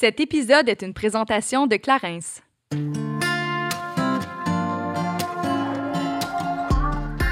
Cet épisode est une présentation de Clarence.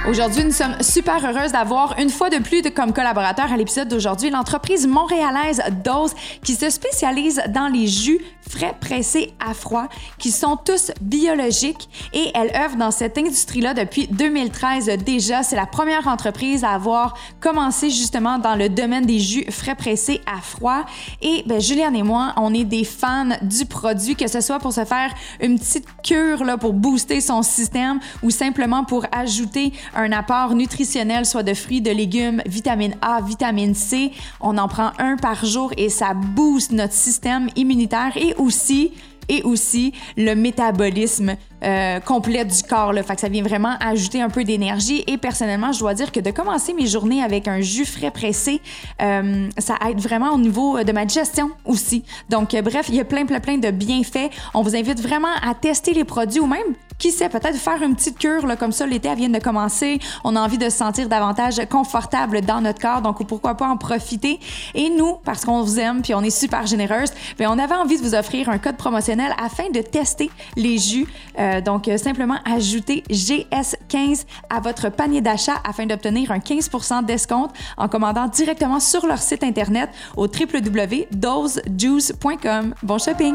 Aujourd'hui, nous sommes super heureuses d'avoir une fois de plus de, comme collaborateur à l'épisode d'aujourd'hui l'entreprise montréalaise Dose qui se spécialise dans les jus frais pressés à froid qui sont tous biologiques et elle œuvre dans cette industrie-là depuis 2013 déjà. C'est la première entreprise à avoir commencé justement dans le domaine des jus frais pressés à froid. Et ben, Juliane et moi, on est des fans du produit, que ce soit pour se faire une petite cure là, pour booster son système ou simplement pour ajouter un apport nutritionnel, soit de fruits, de légumes, vitamine A, vitamine C. On en prend un par jour et ça booste notre système immunitaire aussi et aussi le métabolisme euh, complet du corps. Là. Fait que ça vient vraiment ajouter un peu d'énergie. Et personnellement, je dois dire que de commencer mes journées avec un jus frais pressé, euh, ça aide vraiment au niveau de ma digestion aussi. Donc, euh, bref, il y a plein, plein, plein de bienfaits. On vous invite vraiment à tester les produits ou même qui sait, peut-être faire une petite cure comme ça, l'été vient de commencer. On a envie de se sentir davantage confortable dans notre corps, donc pourquoi pas en profiter. Et nous, parce qu'on vous aime puis on est super généreuse, bien, on avait envie de vous offrir un code promotionnel afin de tester les jus. Euh, donc, euh, simplement ajouter GS15 à votre panier d'achat afin d'obtenir un 15% d'escompte en commandant directement sur leur site internet au www.dosejuice.com. Bon shopping!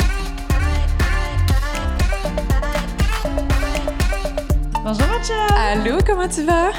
Bonjour Matcha! Allô, comment tu vas?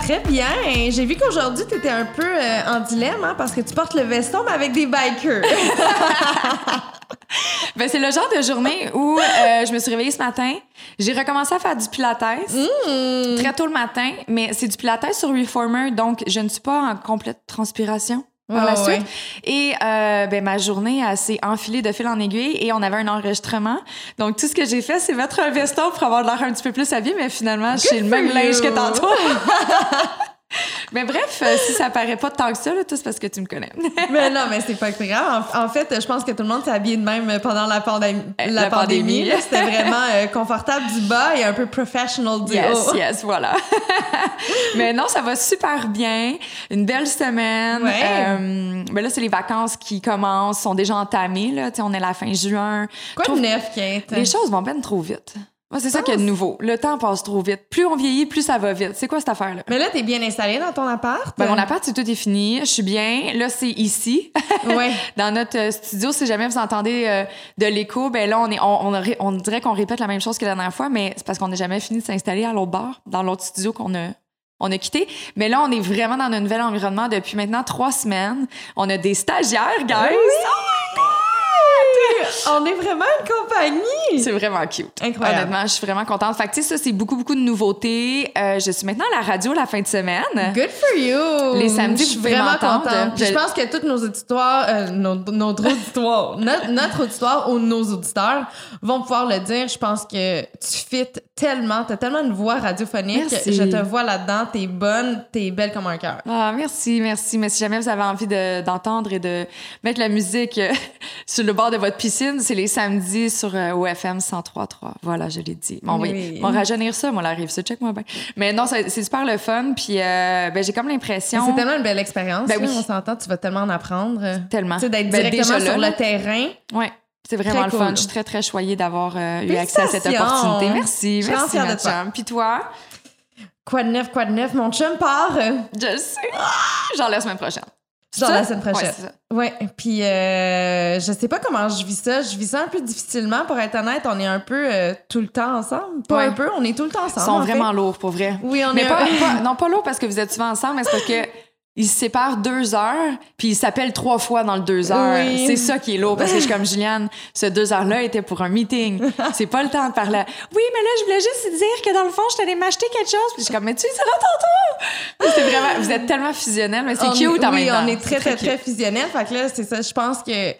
Très bien. J'ai vu qu'aujourd'hui, tu étais un peu euh, en dilemme hein, parce que tu portes le veston, mais avec des bikers. ben, c'est le genre de journée où euh, je me suis réveillée ce matin. J'ai recommencé à faire du pilates Mmh. très tôt le matin, mais c'est du pilates sur Reformer, donc je ne suis pas en complète transpiration par Ouais, la ouais. suite. Et euh, ben, ma journée s'est enfilée de fil en aiguille et on avait un enregistrement. Donc tout ce que j'ai fait, c'est mettre un veston pour avoir l'air un petit peu plus habillée, mais finalement, j'ai le même linge que tantôt. mais bref, euh, si ça paraît pas tant que ça, là, tout c'est parce que tu me connais. mais non, mais c'est pas très grave. En, en fait, je pense que tout le monde s'est habillé de même pendant la, pandémie. Euh, la la pandémie. pandémie. là. C'était vraiment euh, confortable du bas et un peu professional du Yes, haut. yes, voilà. Mais non, ça va super bien. Une belle semaine. Ouais. Euh, ben là, c'est les vacances qui commencent, sont déjà entamées. Là. On est à la fin juin. Quoi de neuf, Kate? Les choses vont bien trop vite. Moi, c'est ça qu'il y a de nouveau. Le temps passe trop vite. Plus on vieillit, plus ça va vite. C'est quoi cette affaire-là? Mais là, t'es bien installée dans ton appart? Ben, mon appart, c'est tout est fini. Je suis bien. Là, c'est ici. Ouais. Dans notre euh, studio, si jamais vous entendez euh, de l'écho, ben là, on, est, on, on, aurait- on dirait qu'on répète la même chose que la dernière fois, mais c'est parce qu'on n'a jamais fini de s'installer à l'autre bar, dans l'autre studio qu'on a, on a quitté. Mais là, on est vraiment dans un nouvel environnement depuis maintenant trois semaines. On a des stagiaires, guys! Oui! On est vraiment une compagnie! C'est vraiment cute. Incroyable. Honnêtement, je suis vraiment contente. Fait que, tu sais, ça, c'est beaucoup, beaucoup de nouveautés. Euh, je suis maintenant à la radio la fin de semaine. Good for you! Les samedis, je suis vraiment contente. Je- Je pense que tous nos auditoires, euh, nos- notre auditoire, notre, notre auditoire ou nos auditeurs vont pouvoir le dire. Je pense que tu fites tellement, t'as tellement une voix radiophonique. Merci. Je te vois là-dedans, t'es bonne, t'es belle comme un cœur. Ah, merci, merci. Mais si jamais vous avez envie de- d'entendre et de mettre la musique euh, sur le bord de votre piscine, c'est les samedis sur euh, OFM 103.3. Voilà, je l'ai dit. Bon, oui. Oui. On va rajeunir ça, moi, la rive, ça, check-moi bien. Mais non, c'est super le fun. Puis, euh, ben, j'ai comme l'impression. C'est tellement une belle expérience. Ben oui. On s'entend, tu vas tellement en apprendre. Tellement. Tu sais, d'être Ben, directement déjà sur là, le terrain. Ouais. C'est vraiment le fun. Je suis très, très choyée d'avoir euh, eu accès à cette opportunité. Merci. Merci, ma chum. Puis toi? Quoi de neuf, quoi de neuf? Mon chum part. Je sais. J'en la semaine prochaine. Genre la semaine prochaine. Ouais, puis euh, je sais pas comment je vis ça. Je vis ça un peu difficilement, pour être honnête. On est un peu euh, tout le temps ensemble. Pas Ouais. un peu, on est tout le temps Ils ensemble. sont en fait. vraiment lourds, pour vrai. Oui, on Mais est pas, un- pas- non, pas lourd parce que vous êtes souvent ensemble, mais c'est parce que ils se séparent deux heures, puis ils s'appellent trois fois dans le deux heures. Oui. C'est ça qui est lourd, parce que je suis comme Juliane, ce deux heures-là était pour un meeting. C'est pas le temps de parler. Oui, mais là, je voulais juste dire que dans le fond, je t'allais m'acheter quelque chose. Puis je suis comme, mais tu le diras tantôt! C'est vraiment, vous êtes tellement fusionnels, mais c'est on cute en Oui, même temps. on est très, très, cute. très fusionnels. Fait que là, c'est ça. Je pense que.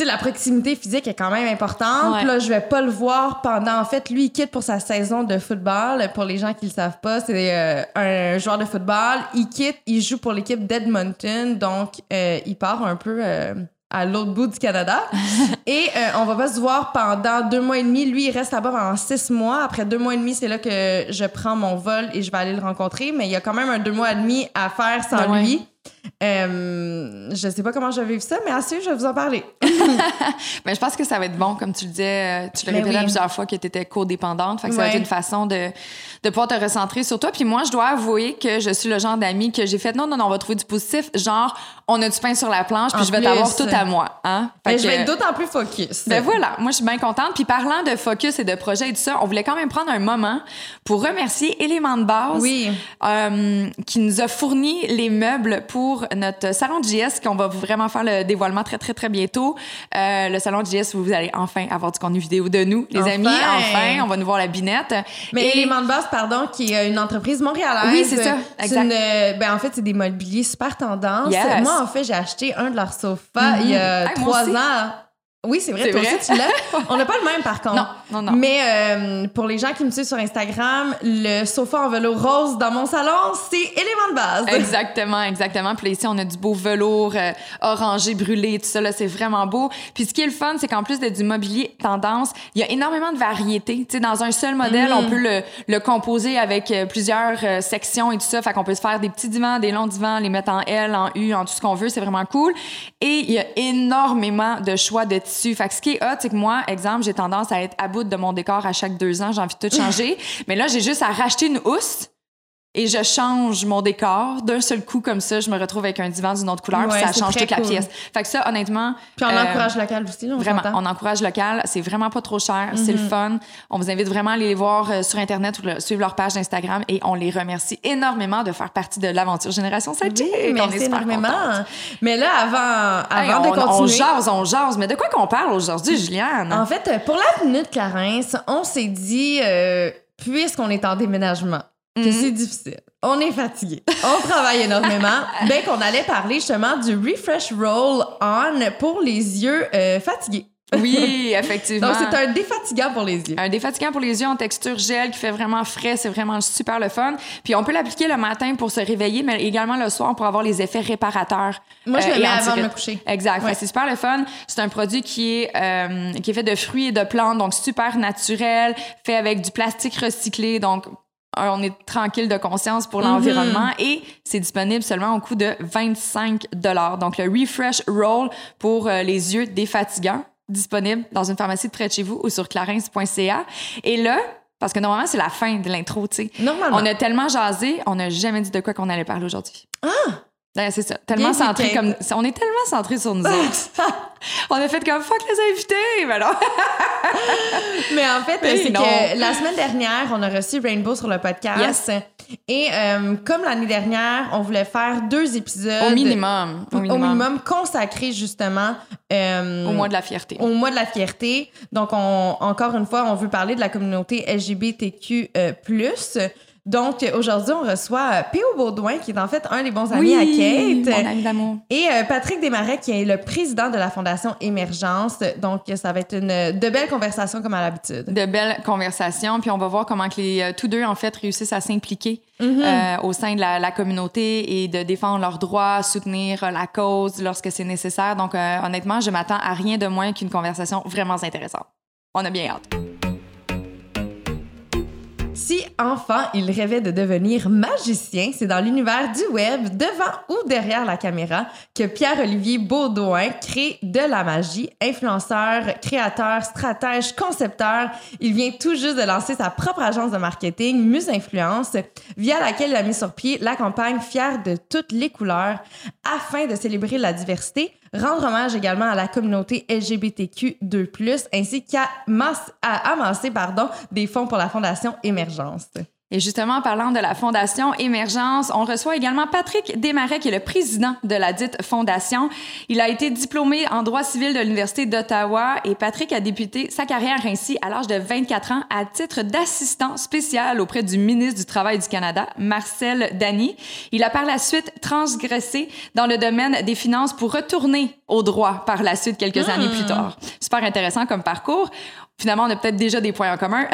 Sais, la proximité physique est quand même importante. Ouais. Là, je vais pas le voir pendant. En fait, lui, il quitte pour sa saison de football. Pour les gens qui le savent pas, c'est euh, un joueur de football. Il quitte, il joue pour l'équipe d'Edmonton. Donc, euh, il part un peu. euh, à l'autre bout du Canada. et on va pas se voir pendant deux mois et demi. Lui, il reste là-bas pendant six mois. Après deux mois et demi, c'est là que je prends mon vol et je vais aller le rencontrer. Mais il y a quand même un deux mois et demi à faire sans Ben ouais. lui. Euh, je sais pas comment je vais vivre ça, mais suivre, je vais vous en parler. Mais je pense que ça va être bon, comme tu le disais, euh, tu l'as Mais répété oui. plusieurs fois que tu étais codépendante. Fait que ça va être une façon de, de pouvoir te recentrer sur toi. Puis moi, je dois avouer que je suis le genre d'amie que j'ai fait non, non, non, on va trouver du positif. Genre, on a du pain sur la planche, puis En je vais t'avoir tout à moi. Hein? Fait Mais je que- vais être d'autant plus focus. Ben voilà, moi je suis bien contente. Puis parlant de focus et de projet et tout ça, on voulait quand même prendre un moment pour remercier Élément de base Oui. euh, qui nous a fourni les meubles pour notre salon de JS qu'on va vraiment faire le dévoilement très très très bientôt. Euh, le salon de JS où vous allez enfin avoir du contenu vidéo de nous, les Enfin! amis. Enfin, on va nous voir la binette. Mais Et- Élément de base, pardon, qui est une entreprise montréalaise. Oui, c'est ça, exact. une, euh, ben, en fait, c'est des mobiliers super tendance. Yes. Moi, en fait, j'ai acheté un de leurs sofas il y a Ah, trois ans. Oui, c'est vrai, toi vrai? aussi, tu l'as. On n'a pas le même, par contre. Non, non, non. Mais euh, pour les gens qui me suivent sur Instagram, le sofa en velours rose dans mon salon, c'est élément de base. Exactement, exactement. Puis ici, on a du beau velours euh, orangé, brûlé, tout ça, là, c'est vraiment beau. Puis ce qui est le fun, c'est qu'en plus de du mobilier tendance, il y a énormément de variétés. Tu sais, dans un seul modèle, on peut le, le composer avec euh, plusieurs euh, sections et tout ça. Fait qu'on peut se faire des petits divans, des longs divans, les mettre en L, en U, en tout ce qu'on veut. C'est vraiment cool. Et il y a énormément de choix de que ce qui est hot, c'est que moi, exemple, j'ai tendance à être à bout de mon décor à chaque deux ans. J'ai envie de tout changer. Mais là, j'ai juste à racheter une housse et je change mon décor. D'un seul coup comme ça je me retrouve avec un divan d'une autre couleur puis ça change toute la pièce. Fait que ça honnêtement Puis on euh, encourage local aussi, on vraiment on encourage local. C'est vraiment pas trop cher c'est le fun. On vous invite vraiment à aller les voir euh, sur internet ou le- suivre leur page d'Instagram et on les remercie énormément de faire partie de l'aventure génération Sidechick Oui, on est merci super énormément. contente. Mais là, avant, Hey, avant on, de on continuer... jase on jase. Mais de quoi qu'on parle aujourd'hui Juliane? En fait, pour la minute carence, on s'est dit, euh, puisqu'on est en déménagement, que Mhm. c'est difficile, on est fatigué, on travaille énormément, ben qu'on allait parler justement du Refresh Roll On pour les yeux euh, fatigués. oui effectivement Donc, c'est un défatigant pour les yeux. Un défatigant pour les yeux en texture gel qui fait vraiment frais, c'est vraiment super le fun. Puis on peut l'appliquer le matin pour se réveiller, mais également le soir pour avoir les effets réparateurs. Moi, je euh, le et mets avant de me coucher. Exact. Ouais. C'est super le fun. C'est un produit qui est euh, qui est fait de fruits et de plantes, donc super naturel, fait avec du plastique recyclé, donc on est tranquille de conscience pour l'environnement et c'est disponible seulement au coût de 25 Donc le Refresh Roll pour euh, les yeux défatigants disponible dans une pharmacie de près de chez vous ou sur clarins.ca. Et là, parce que normalement c'est la fin de l'intro, tu sais. Normalement. On a tellement jasé, on n'a jamais dit de quoi qu'on allait parler aujourd'hui. Ah! C'est ça. Tellement centré comme. On est tellement centré sur nous autres. on a fait comme fuck les invités, mais non. Mais en fait, c'est que la semaine dernière, on a reçu Rainbow sur le podcast. Et euh, comme l'année dernière, on voulait faire deux épisodes. Au minimum. Au Au minimum. minimum consacrés justement euh, Au mois de la fierté. au mois de la fierté. Donc, on, encore une fois, on veut parler de la communauté LGBTQ+. euh, Donc, aujourd'hui, on reçoit euh, P.O. Baudouin, qui est en fait un des bons amis à Kate. Mon ami d'amour. Et euh, Patrick Desmarais, qui est le président de la Fondation Émergence. Donc, ça va être une, de belles conversations comme à l'habitude. De belles conversations, puis on va voir comment que les euh, tous deux en fait réussissent à s'impliquer Mm-hmm. euh, au sein de la, la communauté et de défendre leurs droits, soutenir la cause lorsque c'est nécessaire. Donc euh, honnêtement, je m'attends à rien de moins qu'une conversation vraiment intéressante. On a bien hâte. Si enfant, il rêvait de devenir magicien, c'est dans l'univers du web, devant ou derrière la caméra, que Pierre-Olivier Baudouin crée de la magie. Influenceur, créateur, stratège, concepteur, il vient tout juste de lancer sa propre agence de marketing, Muse Influence, via laquelle il a mis sur pied la campagne Fier de toutes les couleurs, afin de célébrer la diversité, rendre hommage également à la communauté LGBTQ2+, ainsi qu'à amasser pardon, des fonds pour la Fondation Émergence. Et justement, en parlant de la Fondation Émergence, on reçoit également Patrick Desmarais, qui est le président de la dite Fondation. Il a été diplômé en droit civil de l'Université d'Ottawa et Patrick a débuté sa carrière ainsi à l'âge de 24 ans à titre d'assistant spécial auprès du ministre du Travail du Canada, Marcel Dany. Il a par la suite transgressé dans le domaine des finances pour retourner au droit par la suite quelques années plus tard. Super intéressant comme parcours. Finalement, on a peut-être déjà des points en commun.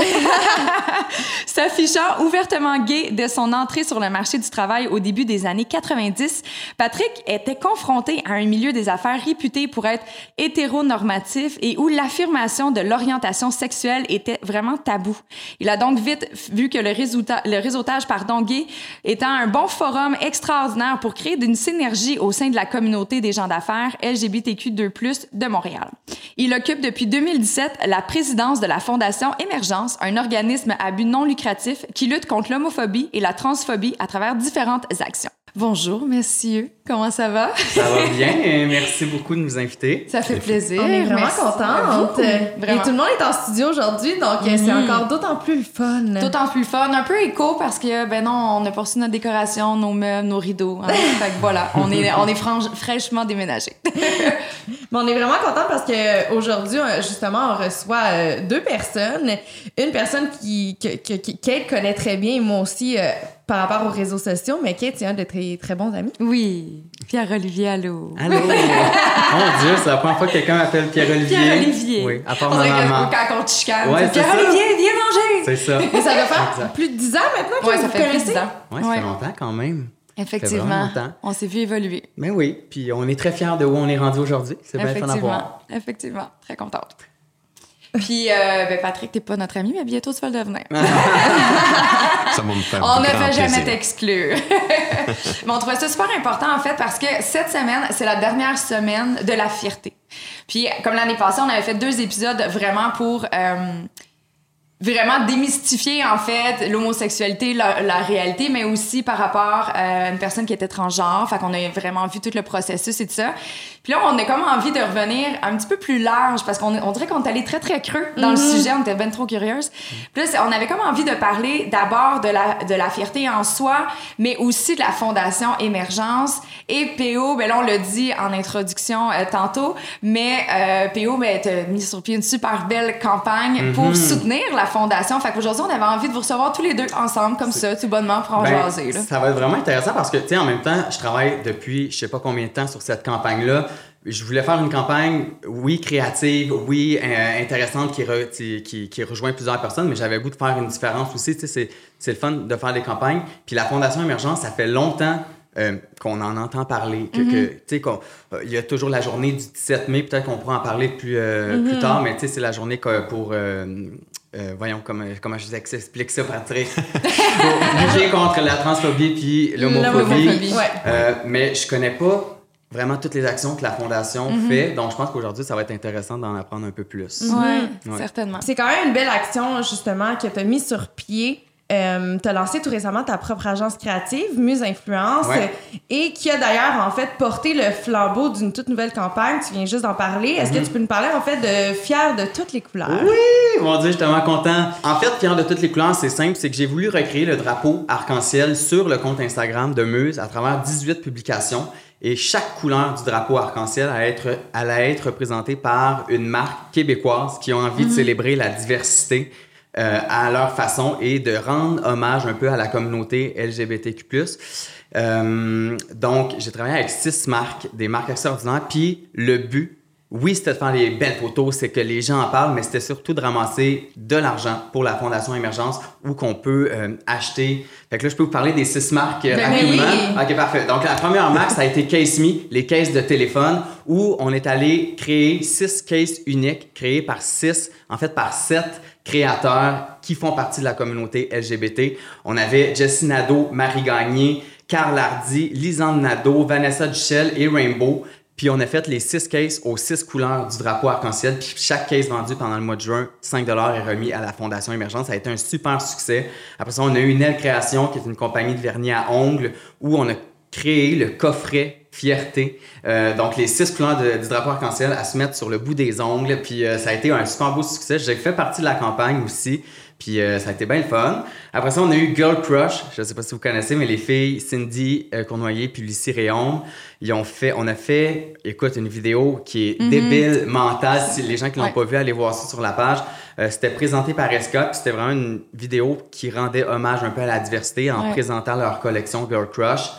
S'affichant ouvertement gay dès son entrée sur le marché du travail au début des années 90, Patrick était confronté à un milieu des affaires réputé pour être hétéronormatif et où l'affirmation de l'orientation sexuelle était vraiment tabou. Il a donc vite vu que le, le réseautage pardon, gay étant un bon forum extraordinaire pour créer d'une synergie au sein de la communauté des gens d'affaires LGBTQ2+, de Montréal. Il occupe depuis 2017 la présidence de la Fondation Émergence, un organisme à but non lucratif qui lutte contre l'homophobie et la transphobie à travers différentes actions. Bonjour, messieurs. Comment ça va? Ça va bien. et Merci beaucoup de nous inviter. Ça fait plaisir. On est vraiment Merci. contente. Vraiment. Et tout le monde est en studio aujourd'hui, donc euh, c'est encore d'autant plus fun. D'autant plus fun, un peu écho parce que ben non, on a poursuivi notre décoration, nos meubles, nos rideaux. hein. fait que voilà, on est on est franche- fraîchement déménagé. Mais on est vraiment content parce que aujourd'hui, justement, on reçoit euh, deux personnes. Une personne qui, que, que- qui- Kate connaît très bien, et moi aussi, euh, par rapport aux réseaux sociaux, mais Kate, c'est un de tes très bons amis. Oui, Pierre Olivier allô. Allô? Mon Dieu, c'est la première fois que quelqu'un m'appelle Pierre-Olivier. Pierre Olivier. Oui, à part On ma dirait que maman. quand on te chicane, Ouais, c'est c'est Pierre ça. Olivier, viens manger. C'est ça. Mais ça doit faire Exact. plus de 10 ans maintenant que Ouais, vous ça fait plus de connaissez. 10 ans. Ouais, ça Ouais. fait longtemps quand même. Effectivement. On s'est vu évoluer. Mais oui, puis on est très fiers de où on est rendu aujourd'hui. C'est bien fun à Effectivement. voir. Effectivement. Très contente. Puis, euh, ben Patrick, t'es pas notre ami, mais bientôt tu vas le devenir. Ça va me faire On ne fait jamais t'exclure. Mais on trouvait ça super important, en fait, parce que cette semaine, c'est la dernière semaine de la fierté. Puis, comme l'année passée, on avait fait deux épisodes vraiment pour euh, vraiment démystifier, en fait, l'homosexualité, la, la réalité, mais aussi par rapport à une personne qui était transgenre. Fait qu'on a vraiment vu tout le processus et tout ça. Puis là, on a comme envie de revenir un petit peu plus large parce qu'on on dirait qu'on est allé très, très creux dans le sujet. On était bien trop curieuse. Puis là, on avait comme envie de parler d'abord de la, de la fierté en soi, mais aussi de la Fondation Émergence. Et PO, ben là, on l'a dit en introduction euh, tantôt, mais euh, PO, ben, t'as mis sur pied une super belle campagne pour soutenir la Fondation. Fait qu'aujourd'hui, on avait envie de vous recevoir tous les deux ensemble, comme ça, tout bonnement, pour en Ben, jaser. Là. ça va être vraiment intéressant parce que, tu sais, en même temps, je travaille depuis je sais pas combien de temps sur cette campagne-là. Je voulais faire une campagne, oui, créative, oui, euh, intéressante, qui, re- qui, qui, rejoint plusieurs personnes, mais j'avais le goût de faire une différence aussi. C'est- c'est le fun de faire des campagnes. Puis la Fondation Émergence, ça fait longtemps euh, qu'on en entend parler. Que, que, tu sais, qu'on- euh, il y a toujours la journée du 17 mai, peut-être qu'on pourra en parler plus, euh, plus tard, mais tu sais, c'est la journée pour. euh, voyons comment, comment je vous explique ça, Patrick. lutter contre la transphobie puis l'homophobie. L'homophobie. Ouais. Euh, mais je connais pas vraiment toutes les actions que la Fondation Mhm. fait, donc je pense qu'aujourd'hui, ça va être intéressant d'en apprendre un peu plus. Ouais, Ouais. certainement. C'est quand même une belle action, justement, que tu as mis sur pied. Euh, tu as lancé tout récemment ta propre agence créative, Muse Influence, Ouais. et qui a d'ailleurs, en fait, porté le flambeau d'une toute nouvelle campagne. Tu viens juste d'en parler. Est-ce Mhm. que tu peux nous parler, en fait, de Fier de toutes les couleurs? Oui, mon Dieu, je suis tellement content. En fait, fier de toutes les couleurs, c'est simple, c'est que j'ai voulu recréer le drapeau arc-en-ciel sur le compte Instagram de Meuse à travers 18 publications. Et chaque couleur du drapeau arc-en-ciel allait être, allait être représentée par une marque québécoise qui a envie de célébrer la diversité euh, à leur façon et de rendre hommage un peu à la communauté LGBTQ+. Euh, donc, j'ai travaillé avec six marques, des marques extraordinaires. Puis le but, oui, c'était de faire des belles photos, c'est que les gens en parlent, mais c'était surtout de ramasser de l'argent pour la Fondation Émergence où qu'on peut euh, acheter. Fait que là, je peux vous parler des six marques euh, Ben rapidement. oui. Ok, parfait. Donc, la première marque, ça a été Case Me, les caisses de téléphone, où on est allé créer six cases uniques, créées par six, en fait, par sept créateurs qui font partie de la communauté LGBT. On avait Jessie Nadeau, Marie Gagné, Carl Hardy, Lisande Nadeau, Vanessa Duchel et Rainbow. Puis on a fait les six cases aux six couleurs du drapeau arc-en-ciel. Puis chaque case vendue pendant le mois de juin, 5 est remis à la Fondation Émergence. Ça a été un super succès. Après ça, on a eu une aile création qui est une compagnie de vernis à ongles où on a créé le coffret fierté. Euh, donc les six couleurs du drapeau arc-en-ciel à se mettre sur le bout des ongles. Puis euh, ça a été un super beau succès. J'ai fait partie de la campagne aussi. Puis euh, ça a été bien le fun. Après ça, on a eu Girl Crush. Je sais pas si vous connaissez, mais les filles Cindy euh, Cournoyer puis Lucie Réaume, ils ont fait, on a fait, écoute, une vidéo qui est débile, mentale. Si les gens qui l'ont Ouais. pas vu, allez voir ça sur la page. Euh, c'était présenté par puis c'était vraiment une vidéo qui rendait hommage un peu à la diversité en Ouais. présentant leur collection Girl Crush.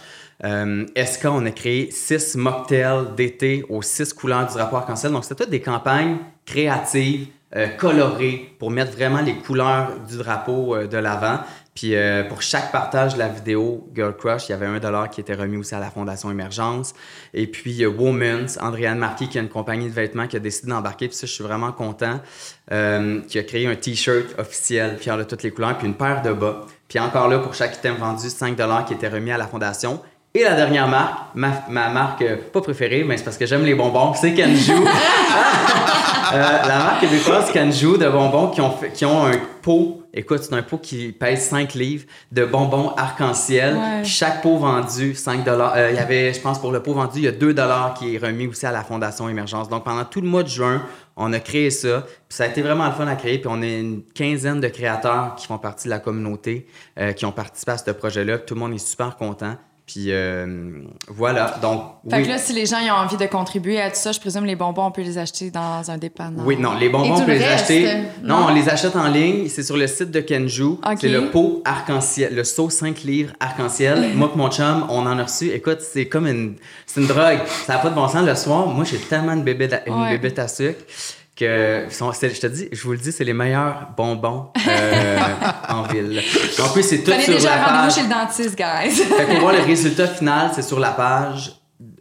Euh, Esca, on a créé six mocktails d'été aux six couleurs du rapport arc-en-ciel. Donc, c'était toutes des campagnes créatives, euh, colorées, pour mettre vraiment les couleurs du drapeau euh, de l'avant. Puis euh, pour chaque partage de la vidéo Girl Crush, il y avait un dollar qui était remis aussi à la Fondation Émergence. Et puis Women's, Andréane Marquis, qui a une compagnie de vêtements, qui a décidé d'embarquer. Puis ça, je suis vraiment content. qui a créé un T-shirt officiel, fier de toutes les couleurs, puis une paire de bas. Puis encore là, pour chaque item vendu, 5 dollars qui était remis à la Fondation. Et la dernière marque, ma, ma marque euh, pas préférée, mais c'est parce que j'aime les bonbons, c'est Kenju. Euh, la marque québécoise Kenju de bonbons qui ont, fait- qui ont un pot, écoute, c'est un pot qui pèse 5 livres de bonbons arc-en-ciel. Ouais. Chaque pot vendu, 5 dollars. Euh, Il y avait, je pense, pour le pot vendu, il y a 2 dollars qui est remis aussi à la Fondation Émergence. Donc pendant tout le mois de juin, on a créé ça. Puis ça a été vraiment le fun à créer. Puis on est une quinzaine de créateurs qui font partie de la communauté, qui ont participé à ce projet-là. Tout le monde est super content. Puis euh, voilà. Donc, Fait oui. que là, si les gens ils ont envie de contribuer à tout ça, je présume les bonbons, on peut les acheter dans un dépanneur. Oui, non, les bonbons, on peut le les reste, acheter. non? Non, on les achète en ligne. C'est sur le site de Kenju. Ok. C'est le pot arc-en-ciel, le seau 5 livres arc-en-ciel. moi et mon chum, on en a reçu. Écoute, c'est comme une, c'est une drogue. Ça n'a pas de bon sens. Le soir, moi, j'ai tellement de bébés Ouais. à sucre que sont- c'est- je te dis, je vous le dis, c'est les meilleurs bonbons euh, en ville. En plus, c'est tout Prenez sur déjà la rendez-vous page. chez le dentiste, guys. Fait qu'on voit le résultat final, c'est sur la page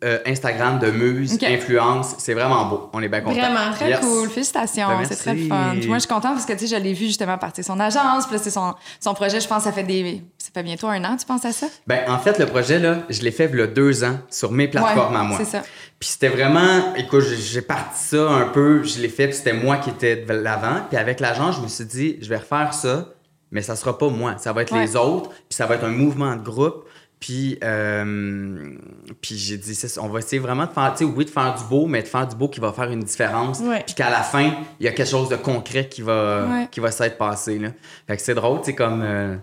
euh, Instagram de Muse. Influence. C'est vraiment beau. On est bien contents. Vraiment, Très Yes. cool, félicitations, Ben, c'est très fun. Puis moi, je suis contente parce que tu sais, je l'ai vu justement partir son agence, puis là, c'est son, son projet, je pense, ça fait des, ça fait bientôt un an, tu penses à ça? Ben, en fait, le projet, là, je l'ai fait il y a deux ans sur mes plateformes Ouais, à moi. c'est ça. Puis c'était vraiment, écoute, j'ai- parti ça un peu, je l'ai fait, puis c'était moi qui étais de l'avant. Puis avec l'agence, je me suis dit, je vais refaire ça, mais ça sera pas moi, ça va être Ouais. les autres, puis ça va être un mouvement de groupe. Puis, euh, puis j'ai dit, on va essayer vraiment de faire, tu sais, oui, de faire du beau, mais de faire du beau qui va faire une différence. Ouais. Puis qu'à la fin, il y a quelque chose de concret qui va, Ouais. qui va s'être passé. Là. Fait que c'est drôle, tu sais, comme. euh,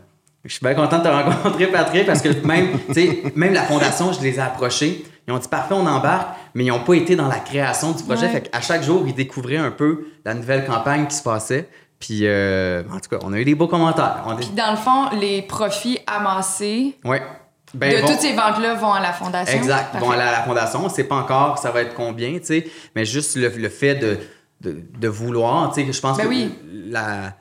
je suis bien content de te rencontrer, Patrick, parce que même, tu sais, même la fondation, je les ai approchés. Ils ont dit parfait, on embarque, mais ils n'ont pas été dans la création du projet. Ouais. Fait qu'à chaque jour, ils découvraient un peu la nouvelle campagne qui se passait. Puis, euh, en tout cas, on a eu des beaux commentaires. On Puis dans le fond, les profits amassés ouais. Ben, de toutes ces ventes-là vont à la fondation. Exact. Vont à la fondation. On sait pas encore ça va être combien, tu sais, mais juste le, le fait de, de, de vouloir, tu sais, je pense Ben que oui. la,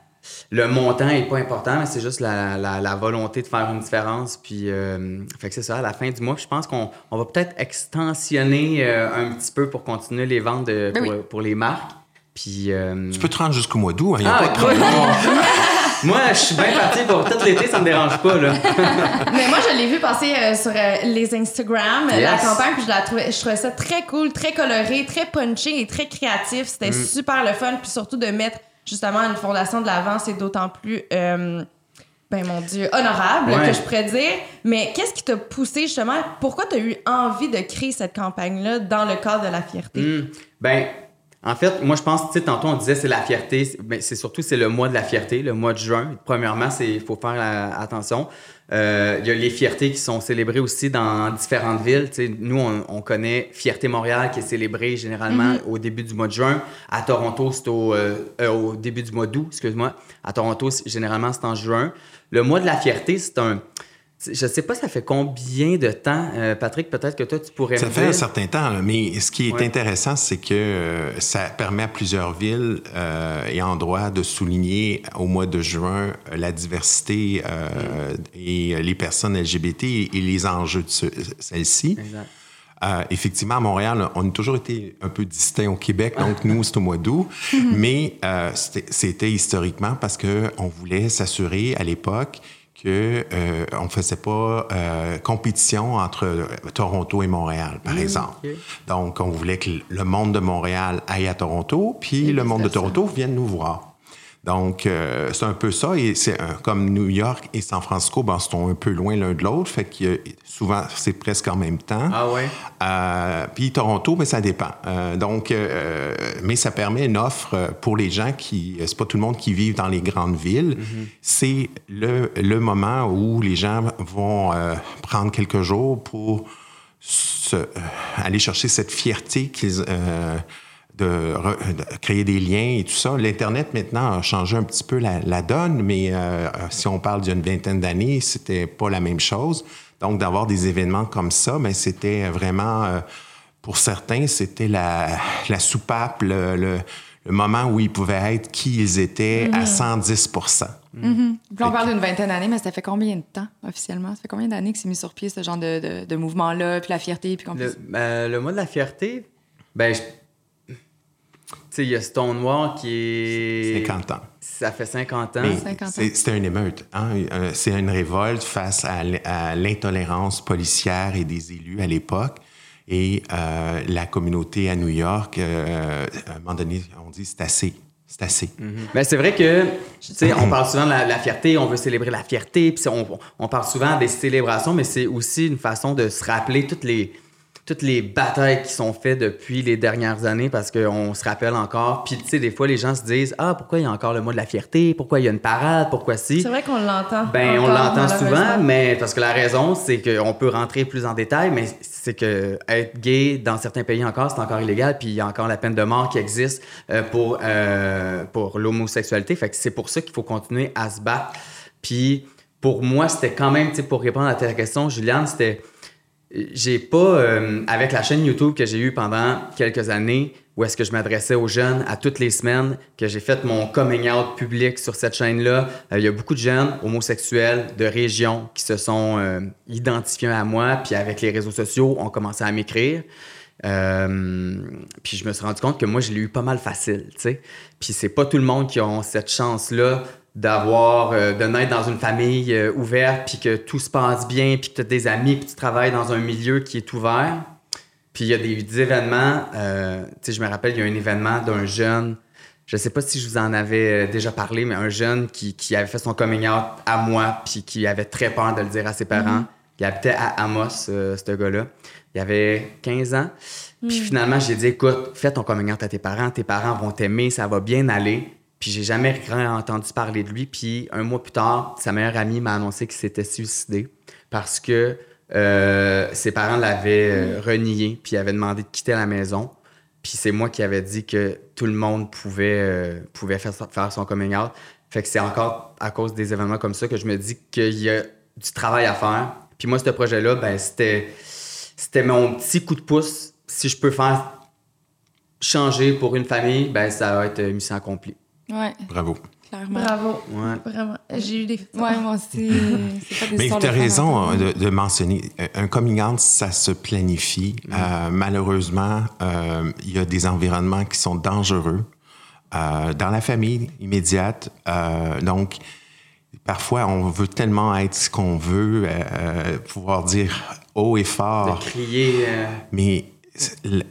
le montant est pas important, mais c'est juste la, la, la volonté de faire une différence. Puis, euh, fait que c'est ça, à la fin du mois, je pense qu'on on va peut-être extensionner euh, un petit peu pour continuer les ventes de- Ben pour, oui. pour les marques. Puis, euh, Tu peux te rendre jusqu'au mois d'août, a ah, pas de écoute, problème. moi, je suis bien parti pour tout l'été, ça me dérange pas, là. Mais moi, je l'ai vu passer euh, sur euh, les Instagram, la campagne, puis je la trouvais, je trouvais ça très cool, très coloré, très punché et très créatif. C'était Mm. super le fun, puis surtout de mettre justement une fondation de l'avant, c'est d'autant plus, euh, ben mon Dieu, honorable Ouais. que je pourrais dire. Mais qu'est-ce qui t'a poussé justement? Pourquoi t'as eu envie de créer cette campagne-là dans le cadre de la fierté? Hmm. Ben, en fait, moi, je pense, tu sais, tantôt, on disait c'est la fierté. C'est- Ben, c'est surtout, c'est le mois de la fierté, le mois de juin. Premièrement, il faut faire euh, attention. Euh, Il y a les fiertés qui sont célébrées aussi dans différentes villes. Nous, on, on connaît Fierté Montréal qui est célébrée généralement au début du mois de juin. À Toronto, c'est au, euh, euh, au début du mois d'août, excuse-moi. À Toronto, généralement, c'est en juin. Le mois de la fierté, c'est un... Je sais pas, ça fait combien de temps, euh, Patrick, peut-être que toi, tu pourrais Ça me fait un certain temps, là, mais ce qui est Ouais. intéressant, c'est que euh, ça permet à plusieurs villes euh, et endroits de souligner au mois de juin la diversité euh, et les personnes LGBT et les enjeux de ce- celles-ci. Euh, effectivement, à Montréal, on a toujours été un peu distinct au Québec, donc nous, c'est au mois d'août. Mais euh, c'était c'était historiquement parce qu'on voulait s'assurer à l'époque que euh, on faisait pas euh, compétition entre euh, Toronto et Montréal, par exemple. ok. Donc, on voulait que le monde de Montréal aille à Toronto, puis le monde de. Toronto vienne nous voir. Donc, euh, c'est un peu ça. Et c'est comme New York et San Francisco, ben, sont un peu loin l'un de l'autre. Fait que souvent, c'est presque en même temps. Ah ouais? Euh, puis Toronto, mais ça dépend. Euh, donc, euh, mais ça permet une offre pour les gens qui, c'est pas tout le monde qui vit dans les grandes villes. C'est le, le moment où les gens vont euh, prendre quelques jours pour se- euh, aller chercher cette fierté qu'ils euh, de, re- de créer des liens et tout ça. L'Internet, maintenant, a changé un petit peu la, la donne, mais euh, si on parle d'une vingtaine d'années, c'était pas la même chose. Donc, d'avoir des événements comme ça, mais c'était vraiment, euh, pour certains, c'était la, la soupape, le, le- le moment où ils pouvaient être qui ils étaient à 110 Puis on parle d'une vingtaine d'années, mais ça fait combien de temps officiellement? Ça fait combien d'années que c'est mis sur pied ce genre de, de, de mouvement-là, puis la fierté, puis qu'on Le, euh, le mois de la fierté, ben, je- il y a Stonewall qui est. 50 ans. Ça fait 50 ans. Mais 50 ans. c'est- C'était une émeute. hein. Euh, C'est une révolte face à l'intolérance policière et des élus à l'époque. Et euh, la communauté à New York, euh, à un moment donné, on dit c'est assez. C'est assez. Ben, c'est vrai que, tu sais, on parle souvent de la, la fierté, on veut célébrer la fierté, puis on, on parle souvent des célébrations, mais c'est aussi une façon de se rappeler toutes les, toutes les batailles qui sont faites depuis les dernières années parce qu'on se rappelle encore. Puis, tu sais, des fois, les gens se disent Ah, pourquoi il y a encore le mois de la fierté? Pourquoi il y a une parade? Pourquoi si? C'est vrai qu'on l'entend. Ben, on l'entend souvent, mais parce que la raison, c'est qu'on peut rentrer plus en détail, mais c'est que être gay dans certains pays encore, c'est encore illégal, puis il y a encore la peine de mort qui existe euh, pour, euh, pour l'homosexualité. Fait que c'est pour ça qu'il faut continuer à se battre. Puis pour moi, c'était quand même, tu sais, pour répondre à ta question, Juliane, c'était j'ai pas, euh, avec la chaîne YouTube que j'ai eue pendant quelques années, où est-ce que je m'adressais aux jeunes à toutes les semaines, que j'ai fait mon coming out public sur cette chaîne-là, euh, il y a beaucoup de jeunes homosexuels de région qui se sont euh, identifiés à moi, puis avec les réseaux sociaux, ont commencé à m'écrire. Puis je me suis rendu compte que moi, je l'ai eu pas mal facile, tu sais. Puis c'est pas tout le monde qui a cette chance-là d'avoir, euh, de naître dans une famille euh, ouverte, puis que tout se passe bien, puis que tu as des amis, puis tu travailles dans un milieu qui est ouvert. Puis il y a des, des événements, euh, tu sais, je me rappelle, il y a un événement d'un jeune, je sais pas si je vous en avais déjà parlé, mais un jeune qui, qui avait fait son coming out à moi, puis qui avait très peur de le dire à ses parents. Il habitait à Amos, ce gars-là. Il avait 15 ans. Puis finalement, j'ai dit, écoute, fais ton coming out à tes parents, tes parents vont t'aimer, ça va bien aller. Puis j'ai jamais entendu parler de lui. Puis un mois plus tard, sa meilleure amie m'a annoncé qu'il s'était suicidé parce que euh, ses parents l'avaient euh, renié, puis avaient demandé de quitter la maison. Puis c'est moi qui avais dit que tout le monde pouvait, euh, pouvait faire, faire son coming out. Fait que c'est encore à cause des événements comme ça que je me dis qu'il y a du travail à faire. Puis moi, ce projet-là, ben, c'était, c'était mon petit coup de pouce. Si je peux faire changer pour une famille, ben, ça va être mission accomplie. Ouais, Bravo. clairement. Bravo. Ouais. Vraiment. J'ai eu des. Ouais, moi aussi. c'est pas des Mais tu as de raison hein. hein, de, de mentionner, euh, un coming out, ça se planifie. Euh, malheureusement, euh, il y a des environnements qui sont dangereux euh, dans la famille immédiate. Euh, donc, parfois, on veut tellement être ce qu'on veut, euh, euh, pouvoir dire haut et De fort. crier. euh, Mais